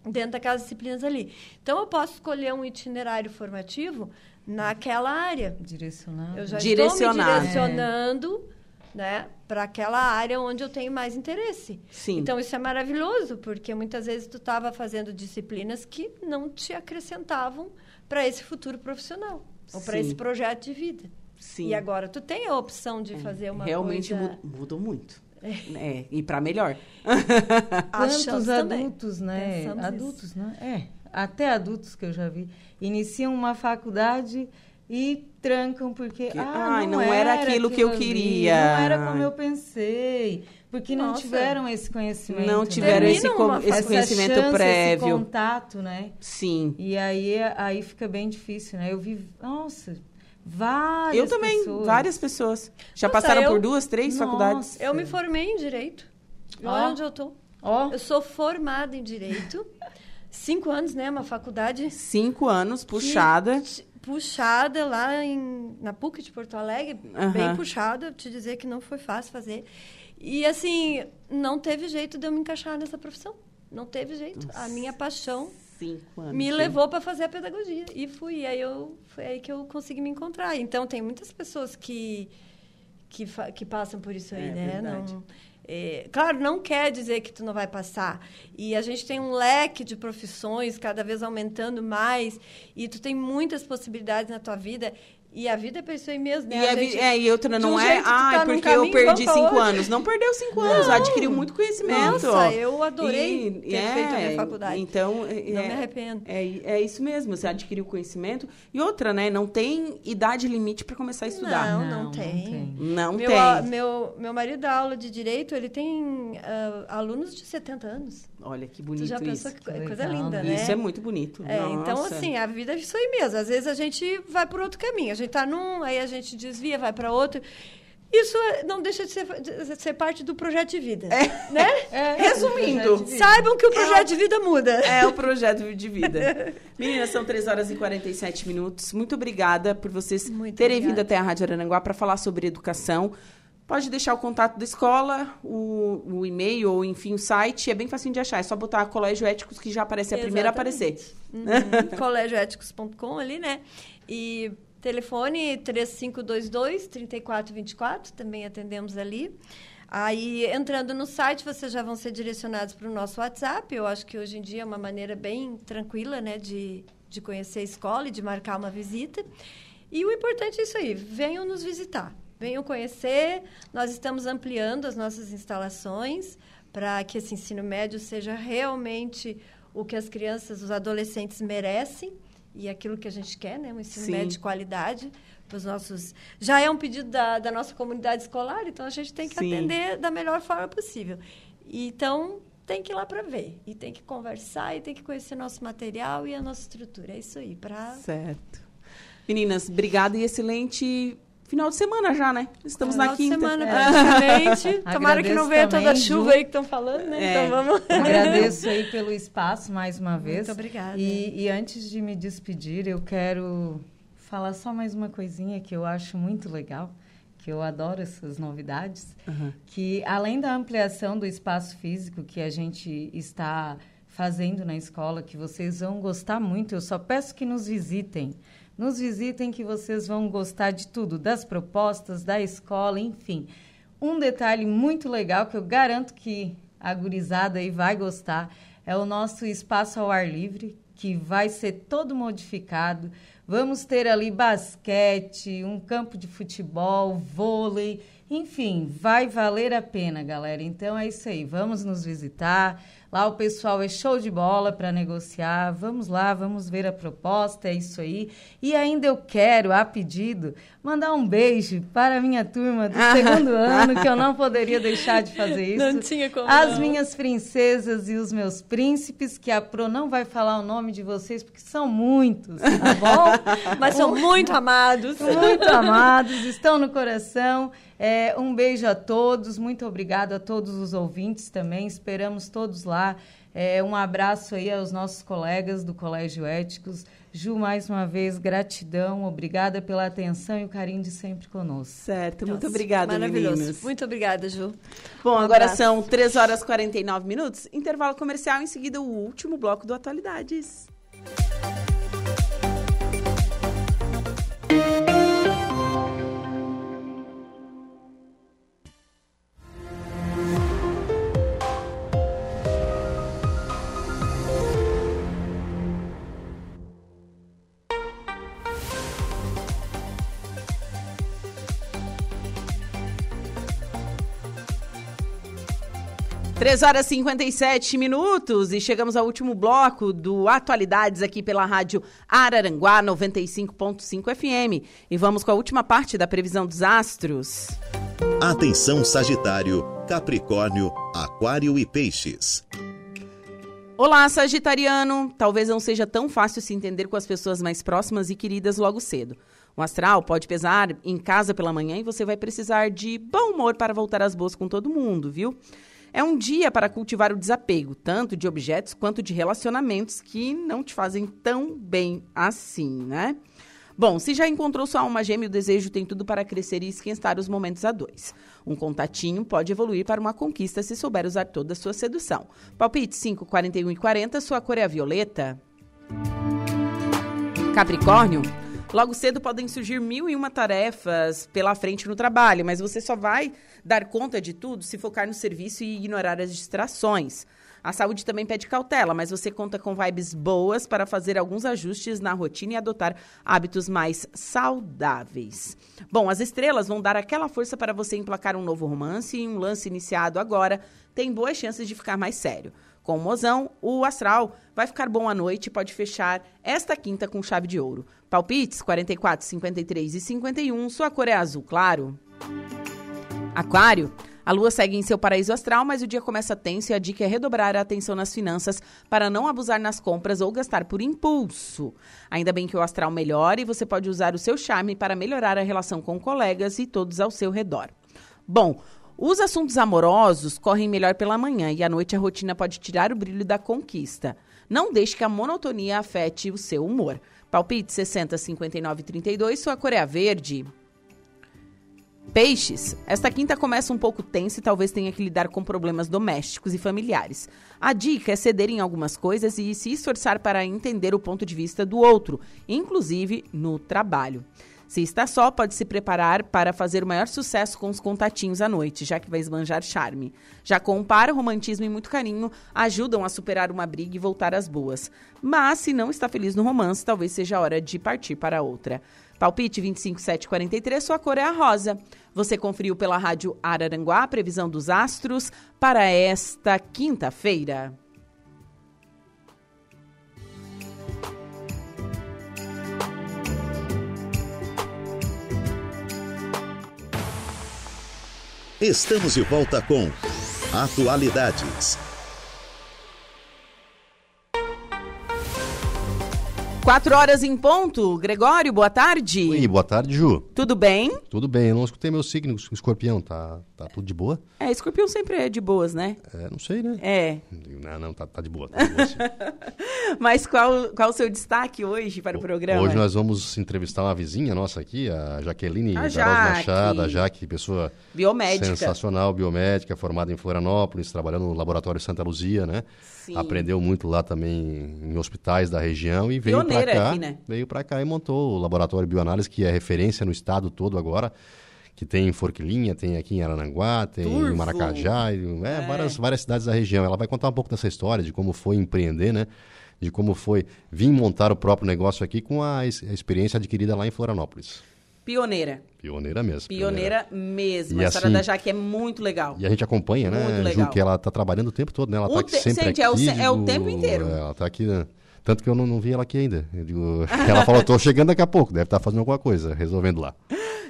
dentro daquelas disciplinas ali. Então, eu posso escolher um itinerário formativo naquela área. Direcionado. Eu já estou me direcionando é. né, para aquela área onde eu tenho mais interesse. Sim. Então, isso é maravilhoso, porque muitas vezes tu estava fazendo disciplinas que não te acrescentavam para esse futuro profissional, ou para esse projeto de vida. Sim. E agora tu tem a opção de é. fazer uma Realmente coisa... Realmente mudou muito. É, e para melhor. Quantos adultos, né? Pensamos adultos, isso. né? É, até adultos que eu já vi, iniciam uma faculdade e trancam porque que, ah, ai, não, não era, aquilo que eu queria. não era como eu pensei. Porque Nossa. não tiveram esse conhecimento. Não né? tiveram esse, com, esse conhecimento chance, prévio. Esse contato, né? Sim. E aí, aí fica bem difícil, né? Eu vi, nossa, Várias Eu também, pessoas. várias pessoas. Já Nossa, passaram eu... por duas, três Nossa. faculdades? Eu me formei em Direito. Olha oh. onde eu tô. Oh. Eu sou formada em Direito. cinco anos, né? Uma faculdade. Cinco anos, puxada. puxada lá em, na PUC de Porto Alegre, uhum. bem puxada. Te dizer que não foi fácil fazer. E, assim, não teve jeito de eu me encaixar nessa profissão. Não teve jeito. Nossa. A minha paixão Cinco anos, me levou para fazer a pedagogia. E fui. Aí eu, foi aí que eu consegui me encontrar. Então, tem muitas pessoas que, que, que passam por isso aí, é, né? Verdade. Não, é, claro, não quer dizer que tu não vai passar. E a gente tem um leque de profissões cada vez aumentando mais. E tu tem muitas possibilidades na tua vida. E a vida é isso aí mesmo, né? E, a gente, é, e outra não um é, ah, tá porque eu perdi cinco anos. Não perdeu cinco não. anos, adquiriu muito conhecimento. Nossa, eu adorei e, ter é, feito a minha faculdade. Então, é, não me arrependo. É, é isso mesmo, você adquiriu conhecimento. E outra, né, não tem idade limite para começar a estudar. Não, não, não tem. Não meu, tem. A, meu, meu marido dá aula de Direito, ele tem uh, alunos de 70 anos. Olha, que bonito tu já pensou isso. que coisa linda, né? Isso é muito bonito. É, então, assim, a vida é isso aí mesmo. Às vezes a gente vai por outro caminho. A gente tá num, aí a gente desvia, vai para outro. Isso não deixa de ser, de ser, parte do projeto de vida. É. Né? É. Resumindo, vida. saibam que o projeto é, de vida muda. É o projeto de vida. Meninas, são 3 horas e 47 minutos. Muito obrigada por vocês Muito terem obrigada. vindo até a Rádio Arananguá para falar sobre educação. Pode deixar o contato da escola, o, o, e-mail ou, enfim, o site. É bem fácil de achar. É só botar Colégio Éticos que já aparece a primeira a aparecer. Uhum. Colégioéticos.com ali, né? E telefone 3522-3424, também atendemos ali. Aí, entrando no site, vocês já vão ser direcionados para o nosso WhatsApp. Eu acho que hoje em dia é uma maneira bem tranquila, né, de, de conhecer a escola e de marcar uma visita. E o importante é isso aí, venham nos visitar venham conhecer. Nós estamos ampliando as nossas instalações para que esse ensino médio seja realmente o que as crianças, os adolescentes merecem e aquilo que a gente quer, né? Um ensino Sim. médio de qualidade para os nossos. Já é um pedido da, da nossa comunidade escolar, então a gente tem que Sim. atender da melhor forma possível. Então tem que ir lá para ver e tem que conversar e tem que conhecer nosso material e a nossa estrutura. É isso aí, para. Certo. Meninas, obrigada e excelente final de semana já, né? Estamos é, na quinta. semana, praticamente. É. Tomara que não venha toda a chuva aí que estão falando, né? É. Então vamos. Agradeço aí pelo espaço mais uma vez. Muito obrigada. E, e antes de me despedir, eu quero falar só mais uma coisinha que eu acho muito legal que eu adoro essas novidades, uhum. que além da ampliação do espaço físico que a gente está fazendo na escola, que vocês vão gostar muito, eu só peço que nos visitem. Nos visitem que vocês vão gostar de tudo, das propostas, da escola, enfim. Um detalhe muito legal que eu garanto que a gurizada aí vai gostar é o nosso espaço ao ar livre, que vai ser todo modificado. Vamos ter ali basquete, um campo de futebol, vôlei, enfim, vai valer a pena, galera. Então é isso aí, vamos nos visitar. Lá o pessoal é show de bola para negociar. Vamos lá, vamos ver a proposta, é isso aí. E ainda eu quero, a pedido, mandar um beijo para a minha turma do segundo ano, que eu não poderia deixar de fazer isso. Não tinha como. As não. minhas princesas e os meus príncipes, que a Pro não vai falar o nome de vocês, porque são muitos, tá bom? Mas são muito amados. Muito amados, estão no coração. É, um beijo a todos, muito obrigado a todos os ouvintes também. Esperamos todos lá. É, um abraço aí aos nossos colegas do Colégio Éticos. Ju, mais uma vez, gratidão, obrigada pela atenção e o carinho de sempre conosco. Certo, Nossa, muito obrigada, meninas. Muito obrigada, Ju. Bom, um agora abraço. são 3 horas e 49 minutos, intervalo comercial, em seguida o último bloco do Atualidades. Três horas e 57 minutos e chegamos ao último bloco do Atualidades aqui pela rádio Araranguá 95.5 FM. E vamos com a última parte da previsão dos astros. Atenção Sagitário, Capricórnio, Aquário e Peixes. Olá, Sagitariano! Talvez não seja tão fácil se entender com as pessoas mais próximas e queridas logo cedo. O astral pode pesar em casa pela manhã e você vai precisar de bom humor para voltar às boas com todo mundo, viu? É um dia para cultivar o desapego, tanto de objetos quanto de relacionamentos que não te fazem tão bem assim, né? Bom, se já encontrou sua alma gêmea, o desejo tem tudo para crescer e esquentar os momentos a dois. Um contatinho pode evoluir para uma conquista se souber usar toda a sua sedução. Palpite 5, 41 e 40, sua cor é a violeta. Capricórnio, Logo cedo podem surgir mil e uma tarefas pela frente no trabalho, mas você só vai dar conta de tudo se focar no serviço e ignorar as distrações. A saúde também pede cautela, mas você conta com vibes boas para fazer alguns ajustes na rotina e adotar hábitos mais saudáveis. Bom, as estrelas vão dar aquela força para você emplacar um novo romance e um lance iniciado agora tem boas chances de ficar mais sério. Com o mozão, o astral vai ficar bom à noite e pode fechar esta quinta com chave de ouro. Palpites 44, 53 e 51, sua cor é azul claro. Aquário, a lua segue em seu paraíso astral, mas o dia começa tenso e a dica é redobrar a atenção nas finanças para não abusar nas compras ou gastar por impulso. Ainda bem que o astral melhora e você pode usar o seu charme para melhorar a relação com colegas e todos ao seu redor. Bom, os assuntos amorosos correm melhor pela manhã e à noite a rotina pode tirar o brilho da conquista. Não deixe que a monotonia afete o seu humor. Palpite 60, 59, 32, sua cor é verde. Peixes, esta quinta começa um pouco tensa e talvez tenha que lidar com problemas domésticos e familiares. A dica é ceder em algumas coisas e se esforçar para entender o ponto de vista do outro, inclusive no trabalho. Se está só, pode se preparar para fazer o maior sucesso com os contatinhos à noite, já que vai esbanjar charme. Já com o par, romantismo e muito carinho ajudam a superar uma briga e voltar às boas. Mas se não está feliz no romance, talvez seja a hora de partir para outra. Palpite 25743, sua cor é a rosa. Você conferiu pela rádio Araranguá a previsão dos astros para esta quinta-feira. Estamos de volta com Atualidades. Quatro horas em ponto. Gregório, boa tarde. Oi, boa tarde, Ju. Tudo bem? Tudo bem, eu não escutei meu signo, escorpião, tá, tá tudo de boa? É, escorpião sempre é de boas, né? É, não sei, né? É. Não, não, tá, tá de boa, tá de boa. Mas qual, qual o seu destaque hoje para o programa? Hoje nós vamos entrevistar uma vizinha nossa aqui, a Jaqueline A Jaque. Machado, a Jaque, pessoa Biomédica. sensacional, biomédica, formada em Florianópolis, trabalhando no Laboratório Santa Luzia, né? Sim. Aprendeu muito lá também em hospitais da região e veio para Pioneira cá, aqui, né? veio para cá e montou o Laboratório Bioanálise, que é referência no estado todo agora, que tem em Forquilinha, tem aqui em Arananguá, tem Turvo. em Maracajá, é, É. Várias, várias cidades da região. Ela vai contar um pouco dessa história, de como foi empreender, né? De como foi vir montar o próprio negócio aqui com a, a experiência adquirida lá em Florianópolis. Pioneira. Pioneira mesmo. Pioneira mesmo. E a história assim- da Jaque é muito legal. E a gente acompanha, Muito né, legal. Ju, que ela tá trabalhando o tempo todo, né? Ela O tá aqui te- sempre gente, aqui. é o se- é o tempo inteiro. é, Ela tá aqui, né? Tanto que eu não, não vi ela aqui ainda. Eu digo, ela falou, tô chegando daqui a pouco, deve estar fazendo alguma coisa, resolvendo lá.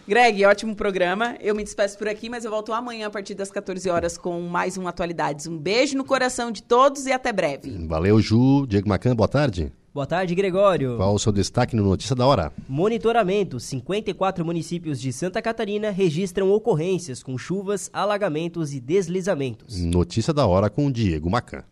Greg, ótimo programa. Eu me despeço por aqui, mas eu volto amanhã a partir das 14 horas com mais um Atualidades. Um beijo no coração de todos e até breve. Valeu, Ju. Diego Macan, boa tarde. Boa tarde, Gregório. Qual o seu destaque no Notícia da Hora? Monitoramento: 54 municípios de Santa Catarina registram ocorrências com chuvas, alagamentos e deslizamentos. Notícia da Hora com o Diego Macan.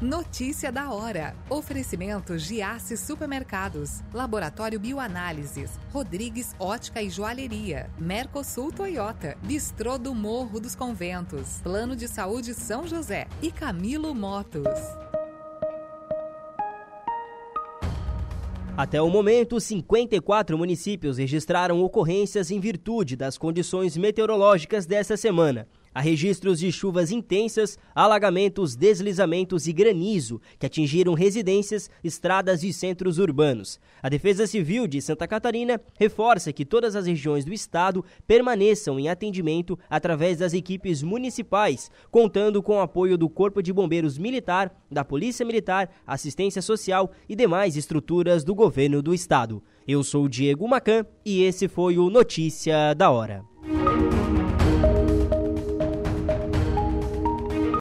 Notícia da hora. Oferecimento Giasse Supermercados, Laboratório Bioanálises, Rodrigues Ótica e Joalheria, Mercosul Toyota, Bistrô do Morro dos Conventos, Plano de Saúde São José e Camilo Motos. Até o momento, 54 municípios registraram ocorrências em virtude das condições meteorológicas desta semana. Há registros de chuvas intensas, alagamentos, deslizamentos e granizo que atingiram residências, estradas e centros urbanos. A Defesa Civil de Santa Catarina reforça que todas as regiões do estado permaneçam em atendimento através das equipes municipais, contando com o apoio do Corpo de Bombeiros Militar, da Polícia Militar, Assistência Social e demais estruturas do governo do estado. Eu sou Diego Macan e esse foi o Notícia da Hora.